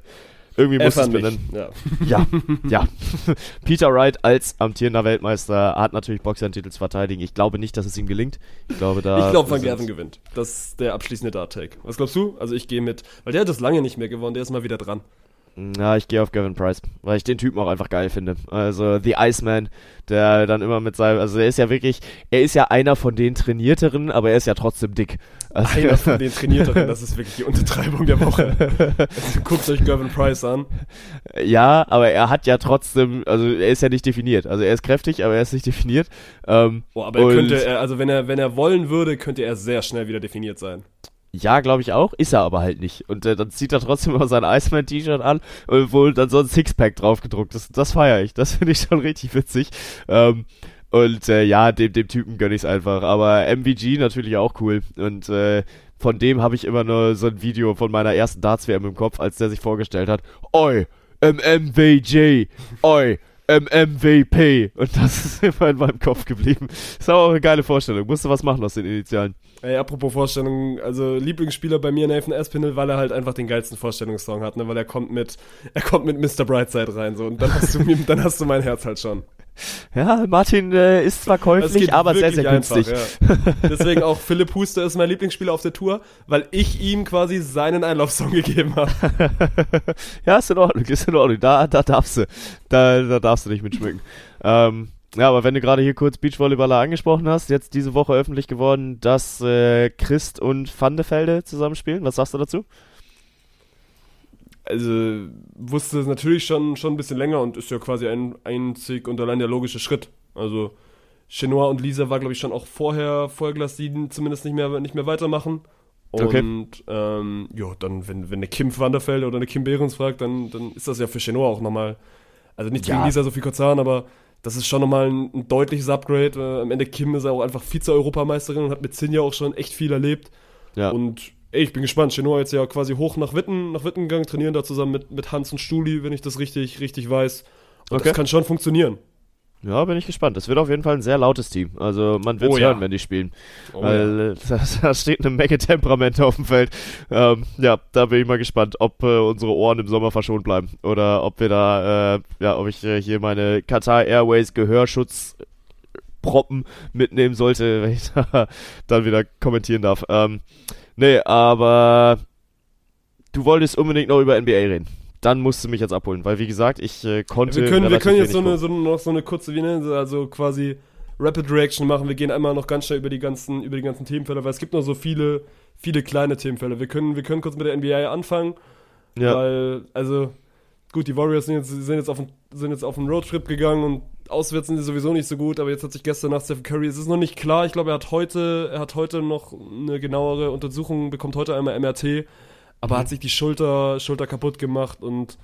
irgendwie muss es benennen. Ja. Ja, ja. Peter Wright als amtierender Weltmeister hat natürlich Bock, seinen Titel zu verteidigen. Ich glaube nicht, dass es ihm gelingt. Ich glaube, da. Ich glaube, Van Gerven gewinnt. Das ist der abschließende Dart-Take. Was glaubst du? Also ich gehe mit, weil der hat das lange nicht mehr gewonnen, der ist mal wieder dran. Ja, ich gehe auf Gavin Price, weil ich den Typen auch einfach geil finde. Also The Iceman, der dann immer mit seinem, also er ist ja wirklich, er ist ja einer von den trainierteren, aber er ist ja trotzdem dick. Also, Einer von den Trainierteren, das ist wirklich die Untertreibung der Woche. Also, guckt euch Gavin Price an. ja, aber er hat ja trotzdem, also er ist ja nicht definiert. Also er ist kräftig, aber er ist nicht definiert. Ähm, Boah, aber er könnte, also wenn er, wenn er wollen würde, könnte er sehr schnell wieder definiert sein. Ja, glaube ich auch. Ist er aber halt nicht. Und äh, dann zieht er trotzdem immer sein Iceman-T-Shirt an, wo dann so ein Sixpack drauf gedruckt ist. Das feiere ich. Das finde ich schon richtig witzig. Ähm, und äh, ja, dem, dem Typen gönn ich's einfach. Aber MVG natürlich auch cool. Und äh, von dem habe ich immer nur so ein Video von meiner ersten Darts-WM im Kopf, als der sich vorgestellt hat. Oi, MMVJ, oi, MMVP. Und das ist immer in meinem Kopf geblieben. Ist aber auch eine geile Vorstellung. Musste was machen aus den Initialen. Ey, apropos Vorstellung, also Lieblingsspieler bei mir Nathan Aspinall, weil er halt einfach den geilsten Vorstellungssong hat, ne, weil er kommt mit, er kommt mit Mr. Brightside rein, so, und dann hast du dann hast du mein Herz halt schon. Ja, Martin äh, ist zwar käuflich, aber sehr, sehr günstig. einfach, ja. Deswegen auch Philipp Huster ist mein Lieblingsspieler auf der Tour, weil ich ihm quasi seinen Einlaufsong gegeben habe. Ja, ist in Ordnung, ist in Ordnung. Da, da darfst du. Da, da darfst du dich mitschmücken. Ähm, ja, aber wenn du gerade hier kurz Beachvolleyballer angesprochen hast, jetzt diese Woche öffentlich geworden, dass äh, Christ und Vandefelde zusammenspielen. Was sagst du dazu? Also wusste es natürlich schon, schon ein bisschen länger und ist ja quasi ein einzig und allein der logische Schritt. Also Chenois und Lisa war, glaube ich, schon auch vorher, vorher Glas 7 zumindest nicht mehr, nicht mehr weitermachen. Und Okay. ähm, ja, dann, wenn, wenn eine Kim Wanderfeld oder eine Kim Behrens fragt, dann, dann ist das ja für Chenois auch nochmal, also nicht gegen Ja. Lisa Sophie Kozan, aber das ist schon nochmal ein, ein deutliches Upgrade. Äh, am Ende Kim ist auch einfach Vize-Europameisterin und hat mit Sinja auch schon echt viel erlebt. Ja. Und ich bin gespannt. Chenoa jetzt ja quasi hoch nach Witten, nach Witten gegangen, trainieren da zusammen mit, mit Hans und Stuli, wenn ich das richtig, richtig weiß. Und Okay. das kann schon funktionieren. Ja, bin ich gespannt. Das wird auf jeden Fall ein sehr lautes Team. Also man wird Oh es ja. hören, wenn die spielen. Oh Weil äh, da, da steht eine Menge Temperament auf dem Feld. Ähm, ja, da bin ich mal gespannt, ob äh, unsere Ohren im Sommer verschont bleiben. Oder ob wir da, äh, ja, ob ich äh, hier meine Qatar Airways Gehörschutz Proppen mitnehmen sollte, wenn ich da dann wieder kommentieren darf. Ähm, nee, aber du wolltest unbedingt noch über NBA reden. Dann musst du mich jetzt abholen, weil wie gesagt, ich äh, konnte. wir können, wir können jetzt so eine, so noch so eine kurze, wie nennen sie, also quasi Rapid Reaction machen. Wir gehen einmal noch ganz schnell über die ganzen, über die ganzen Themenfelder, weil es gibt noch so viele, viele kleine Themenfelder. Wir können, wir können kurz mit der NBA anfangen. ja. Weil, also, gut, die Warriors sind jetzt, sind jetzt, auf, einen, sind jetzt auf einen Roadtrip gegangen und auswärts sind sie sowieso nicht so gut, aber jetzt hat sich gestern nach Stephen Curry, es ist noch nicht klar, ich glaube, er hat heute, er hat heute noch eine genauere Untersuchung, bekommt heute einmal MRT, aber Mhm. hat sich die Schulter, Schulter kaputt gemacht und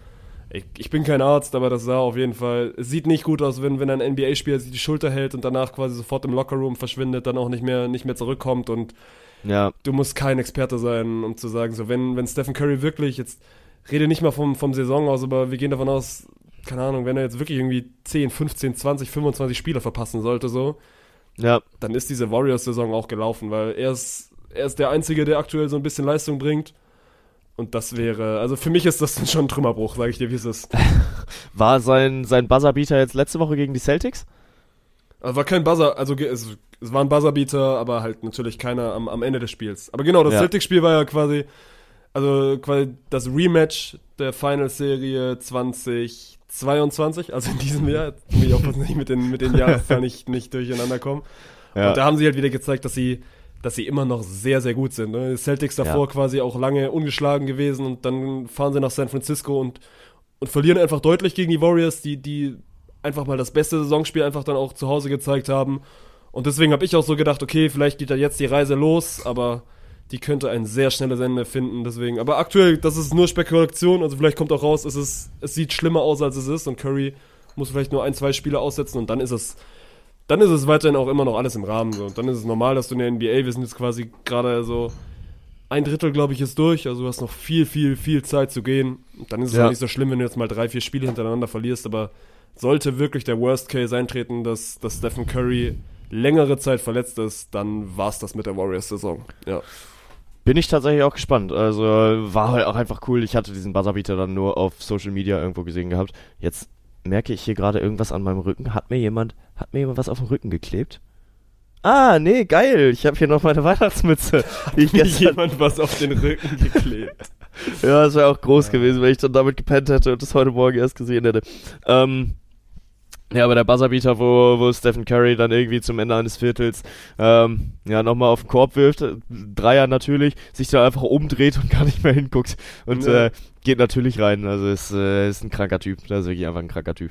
ich, ich bin kein Arzt, aber das sah auf jeden Fall, es sieht nicht gut aus, wenn, wenn ein NBA-Spieler sich die Schulter hält und danach quasi sofort im Lockerroom verschwindet, dann auch nicht mehr, nicht mehr zurückkommt und ja. du musst kein Experte sein, um zu sagen, so wenn, wenn Stephen Curry wirklich, jetzt rede nicht mal vom, vom Saison aus, aber wir gehen davon aus, keine Ahnung, wenn er jetzt wirklich irgendwie 10, 15, 20, 25 Spieler verpassen sollte, so, Ja, dann ist diese Warriors-Saison auch gelaufen, weil er ist, er ist der Einzige, der aktuell so ein bisschen Leistung bringt. Und das wäre, also für mich ist das schon ein Trümmerbruch, sage ich dir, wie es ist. War sein, sein Buzzerbeater jetzt letzte Woche gegen die Celtics? Also war kein Buzzer, also es, es war ein Buzzerbeater, aber halt natürlich keiner am, am Ende des Spiels. Aber genau, das Ja. Celtics-Spiel war ja quasi, also quasi das Rematch der Finals-Serie 2022, also in diesem Jahr. Muss ich dass ich mit den, mit den Jahreszahlen nicht, nicht durcheinander komme. Ja. Und da haben sie halt wieder gezeigt, dass sie, dass sie immer noch sehr, sehr gut sind. Ne? Celtics davor Ja. quasi auch lange ungeschlagen gewesen und dann fahren sie nach San Francisco und, und verlieren einfach deutlich gegen die Warriors, die, die einfach mal das beste Saisonspiel einfach dann auch zu Hause gezeigt haben. Und deswegen habe ich auch so gedacht, okay, vielleicht geht da jetzt die Reise los, aber die könnte ein sehr schnelles Ende finden. Deswegen, aber aktuell, das ist nur Spekulation, also vielleicht kommt auch raus, es, ist, es sieht schlimmer aus, als es ist und Curry muss vielleicht nur ein, zwei Spiele aussetzen und dann ist es dann ist es weiterhin auch immer noch alles im Rahmen. So. Und dann ist es normal, dass du in der NBA, wir sind jetzt quasi gerade so ein Drittel, glaube ich, ist durch. Also du hast noch viel, viel, viel Zeit zu gehen. Und dann ist es Ja. auch nicht so schlimm, wenn du jetzt mal drei, vier Spiele hintereinander verlierst. Aber sollte wirklich der Worst Case eintreten, dass, dass Stephen Curry längere Zeit verletzt ist, dann war es das mit der Warriors-Saison. Ja. Bin ich tatsächlich auch gespannt. Also war halt auch einfach cool. Ich hatte diesen Buzzerbeater dann nur auf Social Media irgendwo gesehen gehabt. Jetzt merke ich hier gerade irgendwas an meinem Rücken. Hat mir jemand, hat mir jemand was auf den Rücken geklebt? Ah, nee, geil. Ich habe hier noch meine Weihnachtsmütze. Ich gestern, Jemand was auf den Rücken geklebt. ja, das wäre auch groß gewesen, wenn ich dann damit gepennt hätte und das heute Morgen erst gesehen hätte. Ähm, ja, aber der Buzzerbeater, wo, wo Stephen Curry dann irgendwie zum Ende eines Viertels ähm, ja nochmal auf den Korb wirft, äh, Dreier natürlich, sich da einfach umdreht und gar nicht mehr hinguckt und Ja. äh, geht natürlich rein. Also ist, äh, ist ein kranker Typ. Das ist wirklich einfach ein kranker Typ.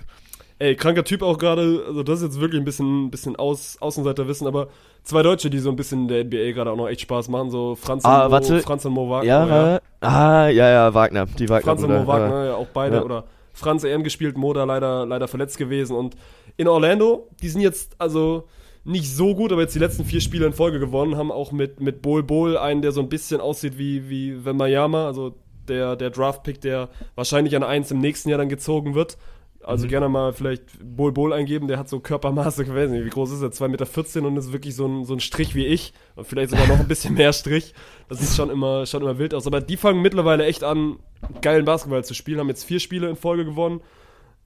Ey, kranker Typ auch gerade, also das ist jetzt wirklich ein bisschen, bisschen aus, Außenseiterwissen, aber zwei Deutsche, die so ein bisschen in der NBA gerade auch noch echt Spaß machen, so Franz und, Ah, Mo, warte. Franz und Mo Wagner. Ja, ja. ah, ja, ja, Wagner, die Wagner. Franz und Mo Wagner, ja, auch beide, Ja. oder Franz EM gespielt, Mo da leider, leider verletzt gewesen und in Orlando, die sind jetzt, also nicht so gut, aber jetzt die letzten vier Spiele in Folge gewonnen, haben auch mit, mit Bol Bol einen, der so ein bisschen aussieht wie, wie Wembayama, also der, der Draft-Pick, der wahrscheinlich an eins im nächsten Jahr dann gezogen wird. Also gerne mal vielleicht Bol Bol eingeben, der hat so Körpermaße, ich weiß nicht, wie groß ist er, 2,14 Meter und ist wirklich so ein, so ein Strich wie ich. Und vielleicht sogar noch ein bisschen mehr Strich. Das sieht schon immer, schon immer wild aus. Aber die fangen mittlerweile echt an, geilen Basketball zu spielen, haben jetzt vier Spiele in Folge gewonnen.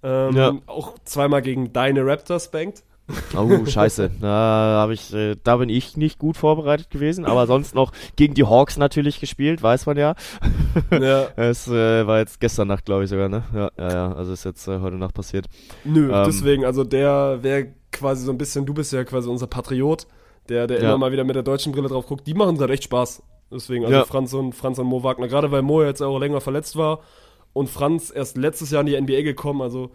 Ähm, Ja. Auch zweimal gegen deine Raptors bankt. Oh, scheiße. Da, hab ich, äh, da bin ich nicht gut vorbereitet gewesen, aber sonst noch gegen die Hawks natürlich gespielt, weiß man ja. ja. Es äh, war jetzt gestern Nacht, glaube ich sogar, ne? Ja, ja, ja. Also ist jetzt äh, heute Nacht passiert. Nö, Ähm. deswegen, also der wäre quasi so ein bisschen, du bist ja quasi unser Patriot, der, der Ja. immer mal wieder mit der deutschen Brille drauf guckt. Die machen halt echt Spaß. Deswegen, also Ja. Franz und Franz und Mo Wagner, gerade weil Mo jetzt auch länger verletzt war und Franz erst letztes Jahr in die NBA gekommen, also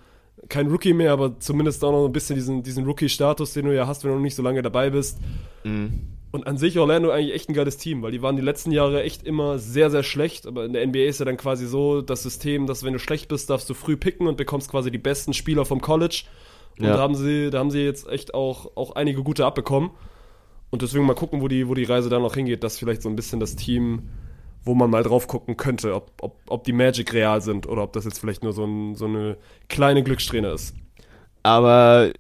kein Rookie mehr, aber zumindest auch noch ein bisschen diesen, diesen Rookie-Status, den du ja hast, wenn du noch nicht so lange dabei bist. Mhm. Und an sich Orlando eigentlich echt ein geiles Team, weil die waren die letzten Jahre echt immer sehr, sehr schlecht. Aber in der NBA ist ja dann quasi so das System, dass wenn du schlecht bist, darfst du früh picken und bekommst quasi die besten Spieler vom College. Und Ja. da haben sie, da haben sie jetzt echt auch, auch einige gute abbekommen. Und deswegen mal gucken, wo die, wo die Reise da noch hingeht. Das ist vielleicht so ein bisschen das Team, wo man mal drauf gucken könnte, ob, ob, ob die Magic real sind oder ob das jetzt vielleicht nur so, ein, so eine kleine Glückssträhne ist. Aber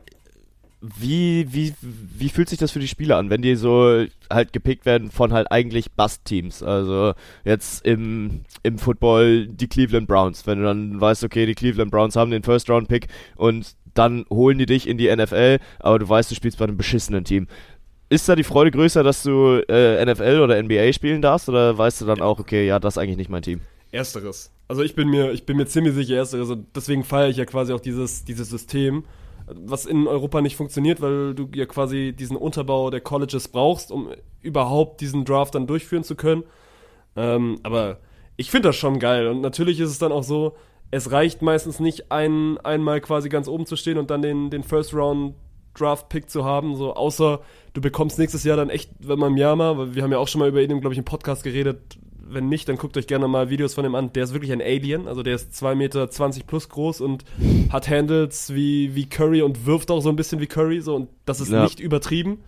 wie, wie, wie fühlt sich das für die Spieler an, wenn die so halt gepickt werden von halt eigentlich Bust-Teams? Also jetzt im, im Football die Cleveland Browns. Wenn du dann weißt, okay, die Cleveland Browns haben den First-Round-Pick und dann holen die dich in die NFL, aber du weißt, du spielst bei einem beschissenen Team. Ist da die Freude größer, dass du äh, NFL oder NBA spielen darfst oder weißt du dann auch, okay, ja, das ist eigentlich nicht mein Team? Ersteres. Also ich bin mir, ich bin mir ziemlich sicher Ersteres und deswegen feiere ich ja quasi auch dieses, dieses System, was in Europa nicht funktioniert, weil du ja quasi diesen Unterbau der Colleges brauchst, um überhaupt diesen Draft dann durchführen zu können. Ähm, aber ich finde das schon geil und natürlich ist es dann auch so, es reicht meistens nicht, ein, einmal quasi ganz oben zu stehen und dann den, den First Round Draft Pick zu haben, so außer du bekommst nächstes Jahr dann echt, wenn man Yama, weil wir haben ja auch schon mal über ihn, glaube ich, im Podcast geredet, wenn nicht, dann guckt euch gerne mal Videos von ihm an. Der ist wirklich ein Alien. Also der ist 2,20 Meter plus groß und hat Handles wie, wie Curry und wirft auch so ein bisschen wie Curry. So, und das ist Ja. nicht übertrieben.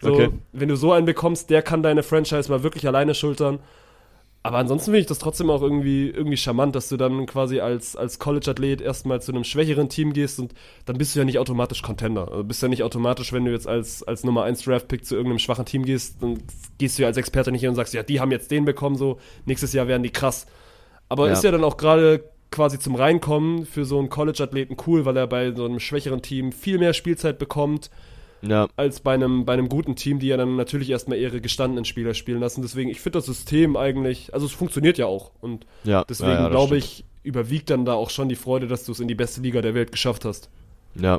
So, Okay. Wenn du so einen bekommst, der kann deine Franchise mal wirklich alleine schultern. Aber ansonsten finde ich das trotzdem auch irgendwie, irgendwie charmant, dass du dann quasi als, als College-Athlet erstmal zu einem schwächeren Team gehst und dann bist du ja nicht automatisch Contender. Also bist ja nicht automatisch, wenn du jetzt als, als Nummer 1 Draft-Pick zu irgendeinem schwachen Team gehst, dann gehst du ja als Experte nicht hin und sagst, ja, die haben jetzt den bekommen, so nächstes Jahr werden die krass. Aber Ja. ist ja dann auch gerade quasi zum Reinkommen für so einen College-Athleten cool, weil er bei so einem schwächeren Team viel mehr Spielzeit bekommt Ja, als bei einem, bei einem guten Team, die ja dann natürlich erstmal ihre gestandenen Spieler spielen lassen. Deswegen, ich finde das System eigentlich, also es funktioniert ja auch. Und ja. deswegen ja, glaube ich, überwiegt dann da auch schon die Freude, dass du es in die beste Liga der Welt geschafft hast. Ja.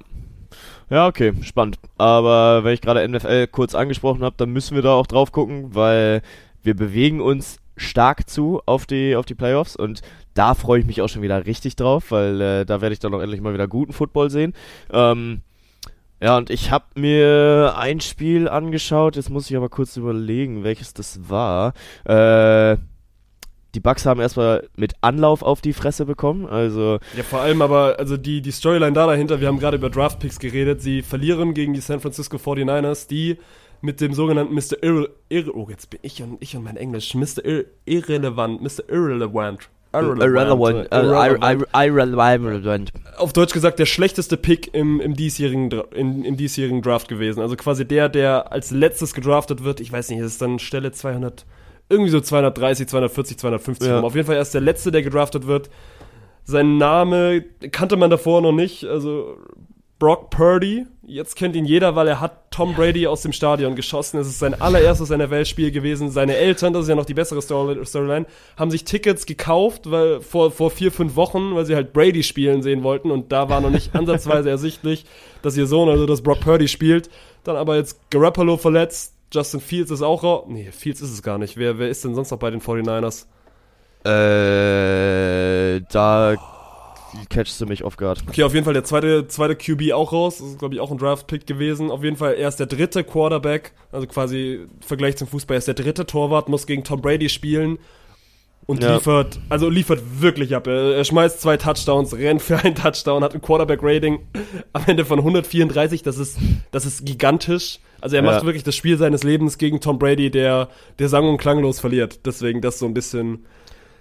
Ja, okay, spannend. Aber wenn ich gerade NFL kurz angesprochen habe, dann müssen wir da auch drauf gucken, weil wir bewegen uns stark zu auf die, auf die Playoffs und da freue ich mich auch schon wieder richtig drauf, weil äh, da werde ich dann auch endlich mal wieder guten Football sehen. Ähm, ja, und ich habe mir ein Spiel angeschaut, jetzt muss ich aber kurz überlegen, welches das war. Äh, die Bucks haben erstmal mit Anlauf auf die Fresse bekommen, also Ja, vor allem aber, also die, die Storyline da dahinter, wir haben gerade über Draftpicks geredet, sie verlieren gegen die San Francisco 49ers, die mit dem sogenannten Mr. Irre, Irre oh, jetzt bin ich und, ich und mein Englisch, Mr. Irre, Irrelevant, Mr. Irrelevant. Irrelevant, äh, irrelevant. irrelevant. auf Deutsch gesagt der schlechteste Pick im, im, diesjährigen, in, im diesjährigen Draft gewesen. Also quasi der, der als letztes gedraftet wird. Ich weiß nicht, es ist dann Stelle 200, irgendwie so 230, 240, 250 Ja. Auf jeden Fall erst der letzte, der gedraftet wird. Sein Name kannte man davor noch nicht. Also Brock Purdy. Jetzt kennt ihn jeder, weil er hat Tom Brady aus dem Stadion geschossen. Es ist sein allererstes NFL-Spiel gewesen. Seine Eltern, das ist ja noch die bessere Story- Storyline, haben sich Tickets gekauft, weil vor, vor vier, fünf Wochen, weil sie halt Brady spielen sehen wollten. Und da war noch nicht ansatzweise ersichtlich, dass ihr Sohn, also dass Brock Purdy spielt. Dann aber jetzt Garoppolo verletzt. Justin Fields ist auch raus. Nee, Fields ist es gar nicht. Wer, wer ist denn sonst noch bei den 49ers? Äh, da catchst du mich off guard. Okay, auf jeden Fall der zweite, zweite QB auch raus. Das ist, glaube ich, auch ein Draft-Pick gewesen. Auf jeden Fall, er ist der dritte Quarterback, also quasi im Vergleich zum Fußball, er ist der dritte Torwart, muss gegen Tom Brady spielen und Ja. liefert, also liefert wirklich ab. Er, schmeißt zwei Touchdowns, rennt für einen Touchdown, hat ein Quarterback-Rating am Ende von 134. Das ist, das ist gigantisch. Also er Ja. macht wirklich das Spiel seines Lebens gegen Tom Brady, der, der sang- und klanglos verliert. Deswegen das ist so ein bisschen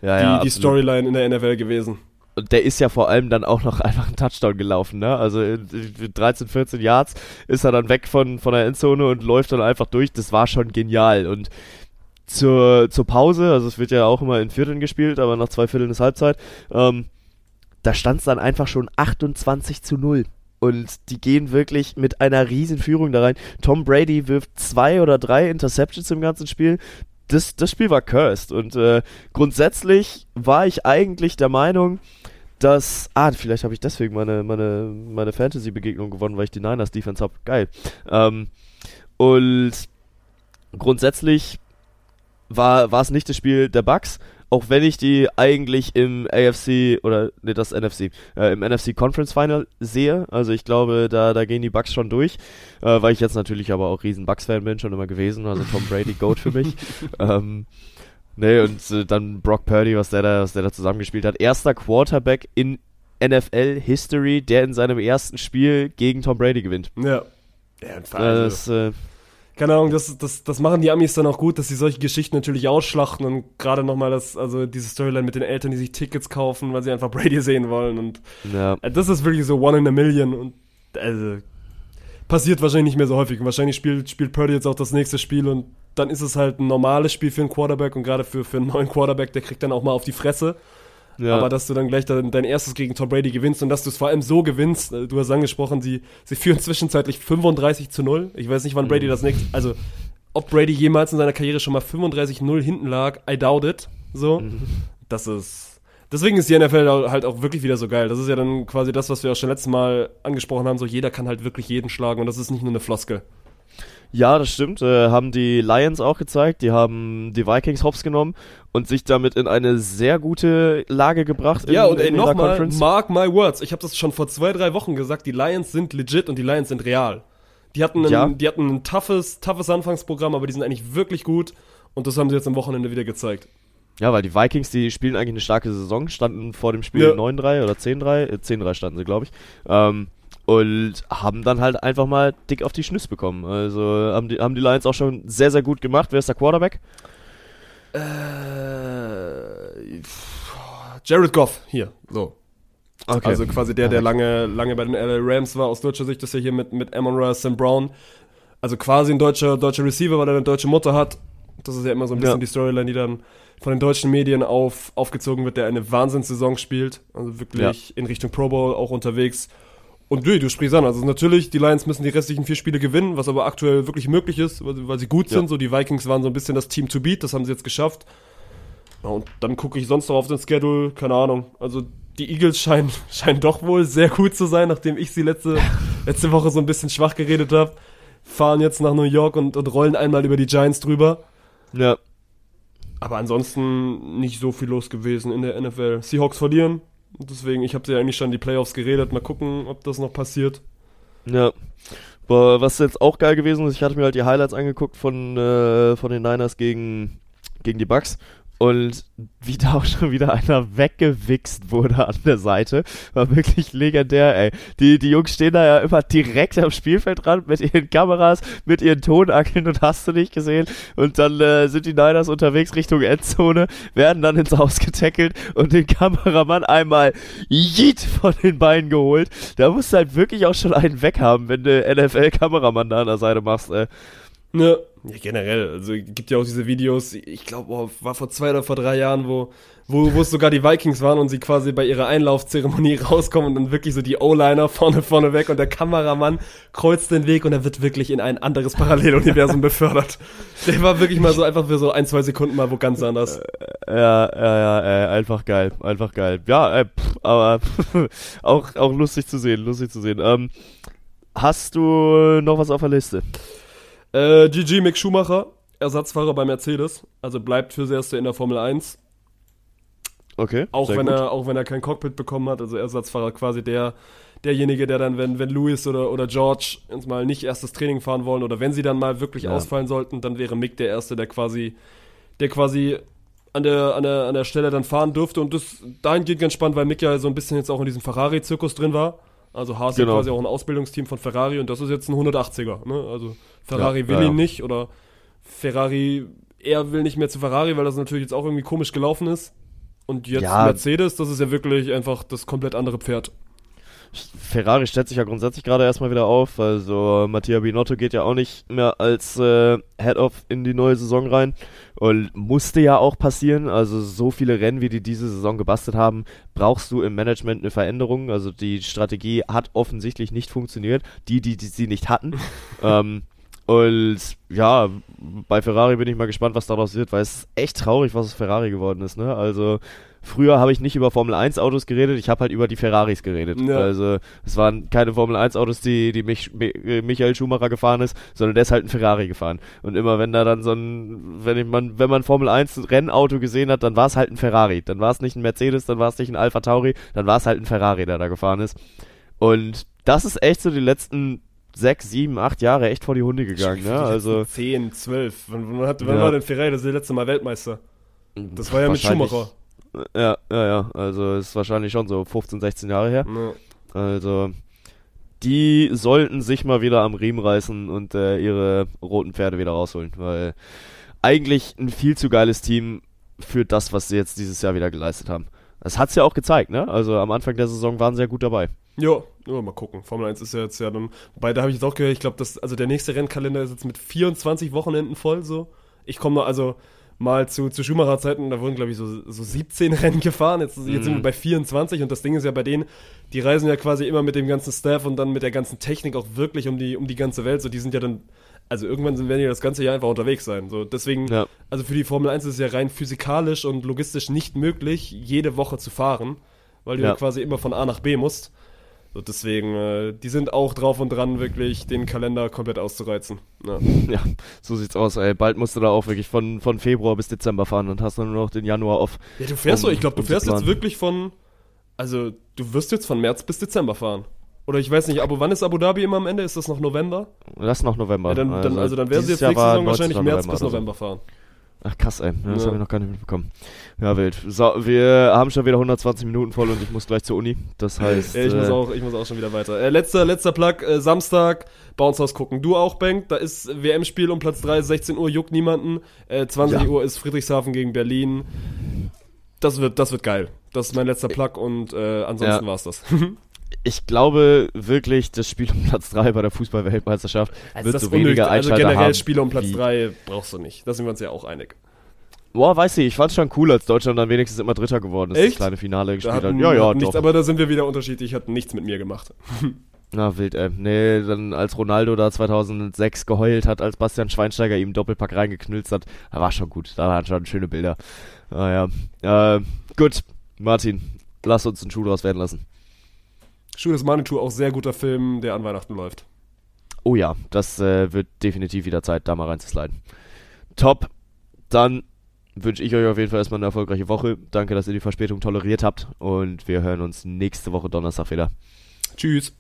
Ja, die, die. Storyline in der NFL gewesen. Und der ist ja vor allem dann auch noch einfach einen Touchdown gelaufen, ne? Also in, in 13, 14 Yards ist er dann weg von, von der Endzone und läuft dann einfach durch. Das war schon genial. Und zur, zur Pause, also es wird ja auch immer in Vierteln gespielt, aber nach zwei Vierteln ist Halbzeit, ähm, da stand es dann einfach schon 28 zu 0. Und die gehen wirklich mit einer riesen Führung da rein. Tom Brady wirft zwei oder drei Interceptions im ganzen Spiel. Das, das Spiel war cursed. Und äh, grundsätzlich war ich eigentlich der Meinung, dass. Ah, vielleicht habe ich deswegen meine, meine, meine Fantasy-Begegnung gewonnen, weil ich die Niners Defense habe. Geil. Ähm, und grundsätzlich war, war es nicht das Spiel der Bucks, auch wenn ich die eigentlich im AFC oder nee, das NFC, äh, im NFC Conference Final sehe. Also ich glaube, da, da gehen die Bucks schon durch, äh, weil ich jetzt natürlich aber auch riesen Bucks-Fan bin, schon immer gewesen. Also Tom Brady, Goat für mich. ähm, nee, und äh, dann Brock Purdy, was der da, was der da zusammengespielt hat. Erster Quarterback in NFL History, der in seinem ersten Spiel gegen Tom Brady gewinnt. Ja. Ja, das, äh, keine Ahnung, das, das, das machen die Amis dann auch gut, dass sie solche Geschichten natürlich ausschlachten und gerade nochmal das, also diese Storyline mit den Eltern, die sich Tickets kaufen, weil sie einfach Brady sehen wollen und ja. Äh, das ist wirklich so one in a million und also passiert wahrscheinlich nicht mehr so häufig. Und wahrscheinlich spielt, spielt Purdy jetzt auch das nächste Spiel und dann ist es halt ein normales Spiel für einen Quarterback und gerade für, für einen neuen Quarterback, der kriegt dann auch mal auf die Fresse. Ja. Aber dass du dann gleich dein, dein erstes gegen Tom Brady gewinnst und dass du es vor allem so gewinnst, äh, du hast angesprochen, sie, sie führen zwischenzeitlich 35 zu 0. Ich weiß nicht, wann Brady mhm. das nächste, also ob Brady jemals in seiner Karriere schon mal 35-0 hinten lag, I doubt it. So. Mhm. Das ist. Deswegen ist die NFL halt auch wirklich wieder so geil. Das ist ja dann quasi das, was wir auch schon letztes Mal angesprochen haben. So, jeder kann halt wirklich jeden schlagen und das ist nicht nur eine Floskel. Ja, das stimmt. Äh, haben die Lions auch gezeigt. Die haben die Vikings hops genommen und sich damit in eine sehr gute Lage gebracht. Ja, in, und ey, nochmal, mark my words. Ich habe das schon vor zwei, drei Wochen gesagt. Die Lions sind legit und die Lions sind real. Die hatten ein, ja. die hatten ein toughes, toughes Anfangsprogramm, aber die sind eigentlich wirklich gut. Und das haben sie jetzt am Wochenende wieder gezeigt. Ja, weil die Vikings, die spielen eigentlich eine starke Saison, standen vor dem Spiel ja. 9-3 oder 10-3, 10-3 äh, standen sie, glaube ich. Ähm, und haben dann halt einfach mal dick auf die Schnüsse bekommen. Also haben die, haben die Lions auch schon sehr, sehr gut gemacht. Wer ist der Quarterback? Äh, Jared Goff, hier, so. Okay. Also quasi der, der lange, lange bei den LA Rams war, aus deutscher Sicht ist er hier mit, mit Amon Ra Sam Brown. Also quasi ein deutscher, deutscher Receiver, weil er eine deutsche Mutter hat. Das ist ja immer so ein bisschen ja. die Storyline, die dann von den deutschen Medien auf, aufgezogen wird, der eine Wahnsinnssaison spielt. Also wirklich ja. in Richtung Pro Bowl auch unterwegs. Und nee, du sprichst an. Also natürlich, die Lions müssen die restlichen vier Spiele gewinnen, was aber aktuell wirklich möglich ist, weil, weil sie gut sind. Ja. So, die Vikings waren so ein bisschen das Team to beat, das haben sie jetzt geschafft. Ja, und dann gucke ich sonst noch auf den Schedule, keine Ahnung. Also die Eagles scheinen, scheinen doch wohl sehr gut zu sein, nachdem ich sie letzte, letzte Woche so ein bisschen schwach geredet habe. Fahren jetzt nach New York und, und rollen einmal über die Giants drüber. Ja. Aber ansonsten nicht so viel los gewesen in der NFL. Seahawks verlieren, Deswegen, ich habe ja eigentlich schon die Playoffs geredet. Mal gucken, ob das noch passiert. Ja. Aber was jetzt auch geil gewesen ist, ich hatte mir halt die Highlights angeguckt von, äh, von den Niners gegen, gegen die Bucks und wie da auch schon wieder einer weggewichst wurde an der Seite, war wirklich legendär, ey. Die, die Jungs stehen da ja immer direkt am Spielfeldrand mit ihren Kameras, mit ihren Tonackeln und hast du nicht gesehen. Und dann äh, sind die Niners unterwegs Richtung Endzone, werden dann ins Haus getackelt und den Kameramann einmal jeet von den Beinen geholt. Da musst du halt wirklich auch schon einen weghaben, wenn du NFL-Kameramann da an der Seite machst, ey. Ne, ja, generell. Also gibt ja auch diese Videos, ich glaube, oh, war vor zwei oder vor drei Jahren, wo, wo, wo es sogar die Vikings waren und sie quasi bei ihrer Einlaufzeremonie rauskommen und dann wirklich so die O-Liner vorne, vorne weg und der Kameramann kreuzt den Weg und er wird wirklich in ein anderes Paralleluniversum befördert. Der war wirklich mal so einfach für so ein, zwei Sekunden mal wo ganz anders. Ja, ja, ja, äh, einfach geil, einfach geil. Ja, äh, pff, aber auch, auch lustig zu sehen, lustig zu sehen. Ähm, hast du noch was auf der Liste? Äh, GG Mick Schumacher, Ersatzfahrer bei Mercedes, also bleibt fürs Erste in der Formel 1. Okay. Auch wenn gut. er, auch wenn er kein Cockpit bekommen hat, also Ersatzfahrer quasi der, derjenige, der dann, wenn, wenn Lewis oder, oder George uns mal nicht erstes Training fahren wollen oder wenn sie dann mal wirklich ja. ausfallen sollten, dann wäre Mick der Erste, der quasi, der quasi an der, an der, an der Stelle dann fahren dürfte und das dahingehend ganz spannend, weil Mick ja so ein bisschen jetzt auch in diesem Ferrari-Zirkus drin war. Also Haas genau. ist quasi auch ein Ausbildungsteam von Ferrari und das ist jetzt ein 180er. Ne? Also Ferrari ja, will ja, ihn nicht oder Ferrari, er will nicht mehr zu Ferrari, weil das natürlich jetzt auch irgendwie komisch gelaufen ist. Und jetzt Mercedes, das ist ja wirklich einfach das komplett andere Pferd. Ferrari stellt sich ja grundsätzlich gerade erstmal wieder auf. Also Mattia Binotto geht ja auch nicht mehr als äh, Head-Off in die neue Saison rein. Und musste ja auch passieren. Also so viele Rennen, wie die diese Saison gebastelt haben, brauchst du im Management eine Veränderung. Also die Strategie hat offensichtlich nicht funktioniert. Die, die, die sie nicht hatten. ähm, und ja, bei Ferrari bin ich mal gespannt, was daraus wird, weil es ist echt traurig, was aus Ferrari geworden ist. Ne? Also früher habe ich nicht über Formel 1 Autos geredet, ich habe halt über die Ferraris geredet. Ja. Also es waren keine Formel 1 Autos, die, die mich, Mi- Michael Schumacher gefahren ist, sondern der ist halt ein Ferrari gefahren. Und immer wenn da dann so ein, wenn ich, man, wenn man Formel 1 Rennauto gesehen hat, dann war es halt ein Ferrari. Dann war es nicht ein Mercedes, dann war es nicht ein Alpha Tauri, dann war es halt ein Ferrari, der da gefahren ist. Und das ist echt so die letzten sechs, sieben, acht Jahre echt vor die Hunde gegangen, ne? Also 10, 12. Wann, wann, hat, wann Ja. war denn Ferrari das letzte Mal Weltmeister? Das war ja mit. Schumacher. Ja, ja, ja. Also ist wahrscheinlich schon so 15, 16 Jahre her. Ja. Also die sollten sich mal wieder am Riemen reißen und äh, ihre roten Pferde wieder rausholen, weil eigentlich ein viel zu geiles Team für das, was sie jetzt dieses Jahr wieder geleistet haben. Das hat's ja auch gezeigt, ne? Also am Anfang der Saison waren sie ja gut dabei. Ja, ja, mal gucken. Formel 1 ist ja jetzt ja dann. Wobei, da habe ich jetzt auch gehört, ich glaube, also der nächste Rennkalender ist jetzt mit 24 Wochenenden voll so. Ich komme noch, also mal zu, zu Schumacher-Zeiten, da wurden, glaube ich, so, so 17 Rennen gefahren. Jetzt, jetzt sind wir bei 24 und das Ding ist ja bei denen, die reisen ja quasi immer mit dem ganzen Staff und dann mit der ganzen Technik auch wirklich um die, um die ganze Welt. So, die sind ja dann, also irgendwann sind, werden die das ganze Jahr einfach unterwegs sein. So, deswegen, Ja. also für die Formel 1 ist es ja rein physikalisch und logistisch nicht möglich, jede Woche zu fahren, weil du ja, Ja. quasi immer von A nach B musst. So, deswegen, äh, die sind auch drauf und dran, wirklich den Kalender komplett auszureizen. Ja. Ja, so sieht's aus, ey. Bald musst du da auch wirklich von, von Februar bis Dezember fahren und hast dann nur noch den Januar off. Ja, du fährst Um- doch, ich glaube, du um fährst jetzt wirklich von, also du wirst jetzt von März bis Dezember fahren. Oder ich weiß nicht, aber wann ist Abu Dhabi immer am Ende? Ist das noch November? Das ist noch November. Ja, dann, dann, also dann werden sie jetzt nächste Saison wahrscheinlich 19. März bis oder so. November fahren. Ach krass, ey. Ja, das Ja. habe ich noch gar nicht mitbekommen. Ja, wild. So, wir haben schon wieder 120 Minuten voll und ich muss gleich zur Uni. Das heißt. Ich, muss äh, auch, ich muss auch schon wieder weiter. Äh, letzter, letzter Plug, äh, Samstag, Bounce House gucken. Du auch, Bank. Da ist WM-Spiel um Platz 3, 16 Uhr, juckt niemanden. Äh, 20 Ja. Uhr ist Friedrichshafen gegen Berlin. Das wird, das wird geil. Das ist mein letzter Plug und äh, ansonsten Ja. war's das. ich glaube wirklich, das Spiel um Platz 3 bei der Fußball-Weltmeisterschaft wird das so weniger unnötig. Also Einschalter generell haben. Spiele um Platz wie- 3 brauchst du nicht. Da sind wir uns ja auch einig. Boah, weiß ich, ich fand's schon cool, als Deutschland dann wenigstens immer Dritter geworden ist, Echt? das kleine Finale gespielt hat. Ja, ja, nichts, doch. aber da sind wir wieder unterschiedlich. Hat nichts mit mir gemacht. Na, wild, ey. Nee, dann als Ronaldo da 2006 geheult hat, als Bastian Schweinsteiger ihm Doppelpack reingeknülzt hat, da war schon gut. Da waren schon schöne Bilder. Ah ja. Äh, gut, Martin, lass uns einen Schuh draus werden lassen. Schuh des Manitou, auch sehr guter Film, der an Weihnachten läuft. Oh ja, das äh, wird definitiv wieder Zeit, da mal reinzusliden. Top. Dann wünsche ich euch auf jeden Fall erstmal eine erfolgreiche Woche. Danke, dass ihr die Verspätung toleriert habt und wir hören uns nächste Woche Donnerstag wieder. Tschüss.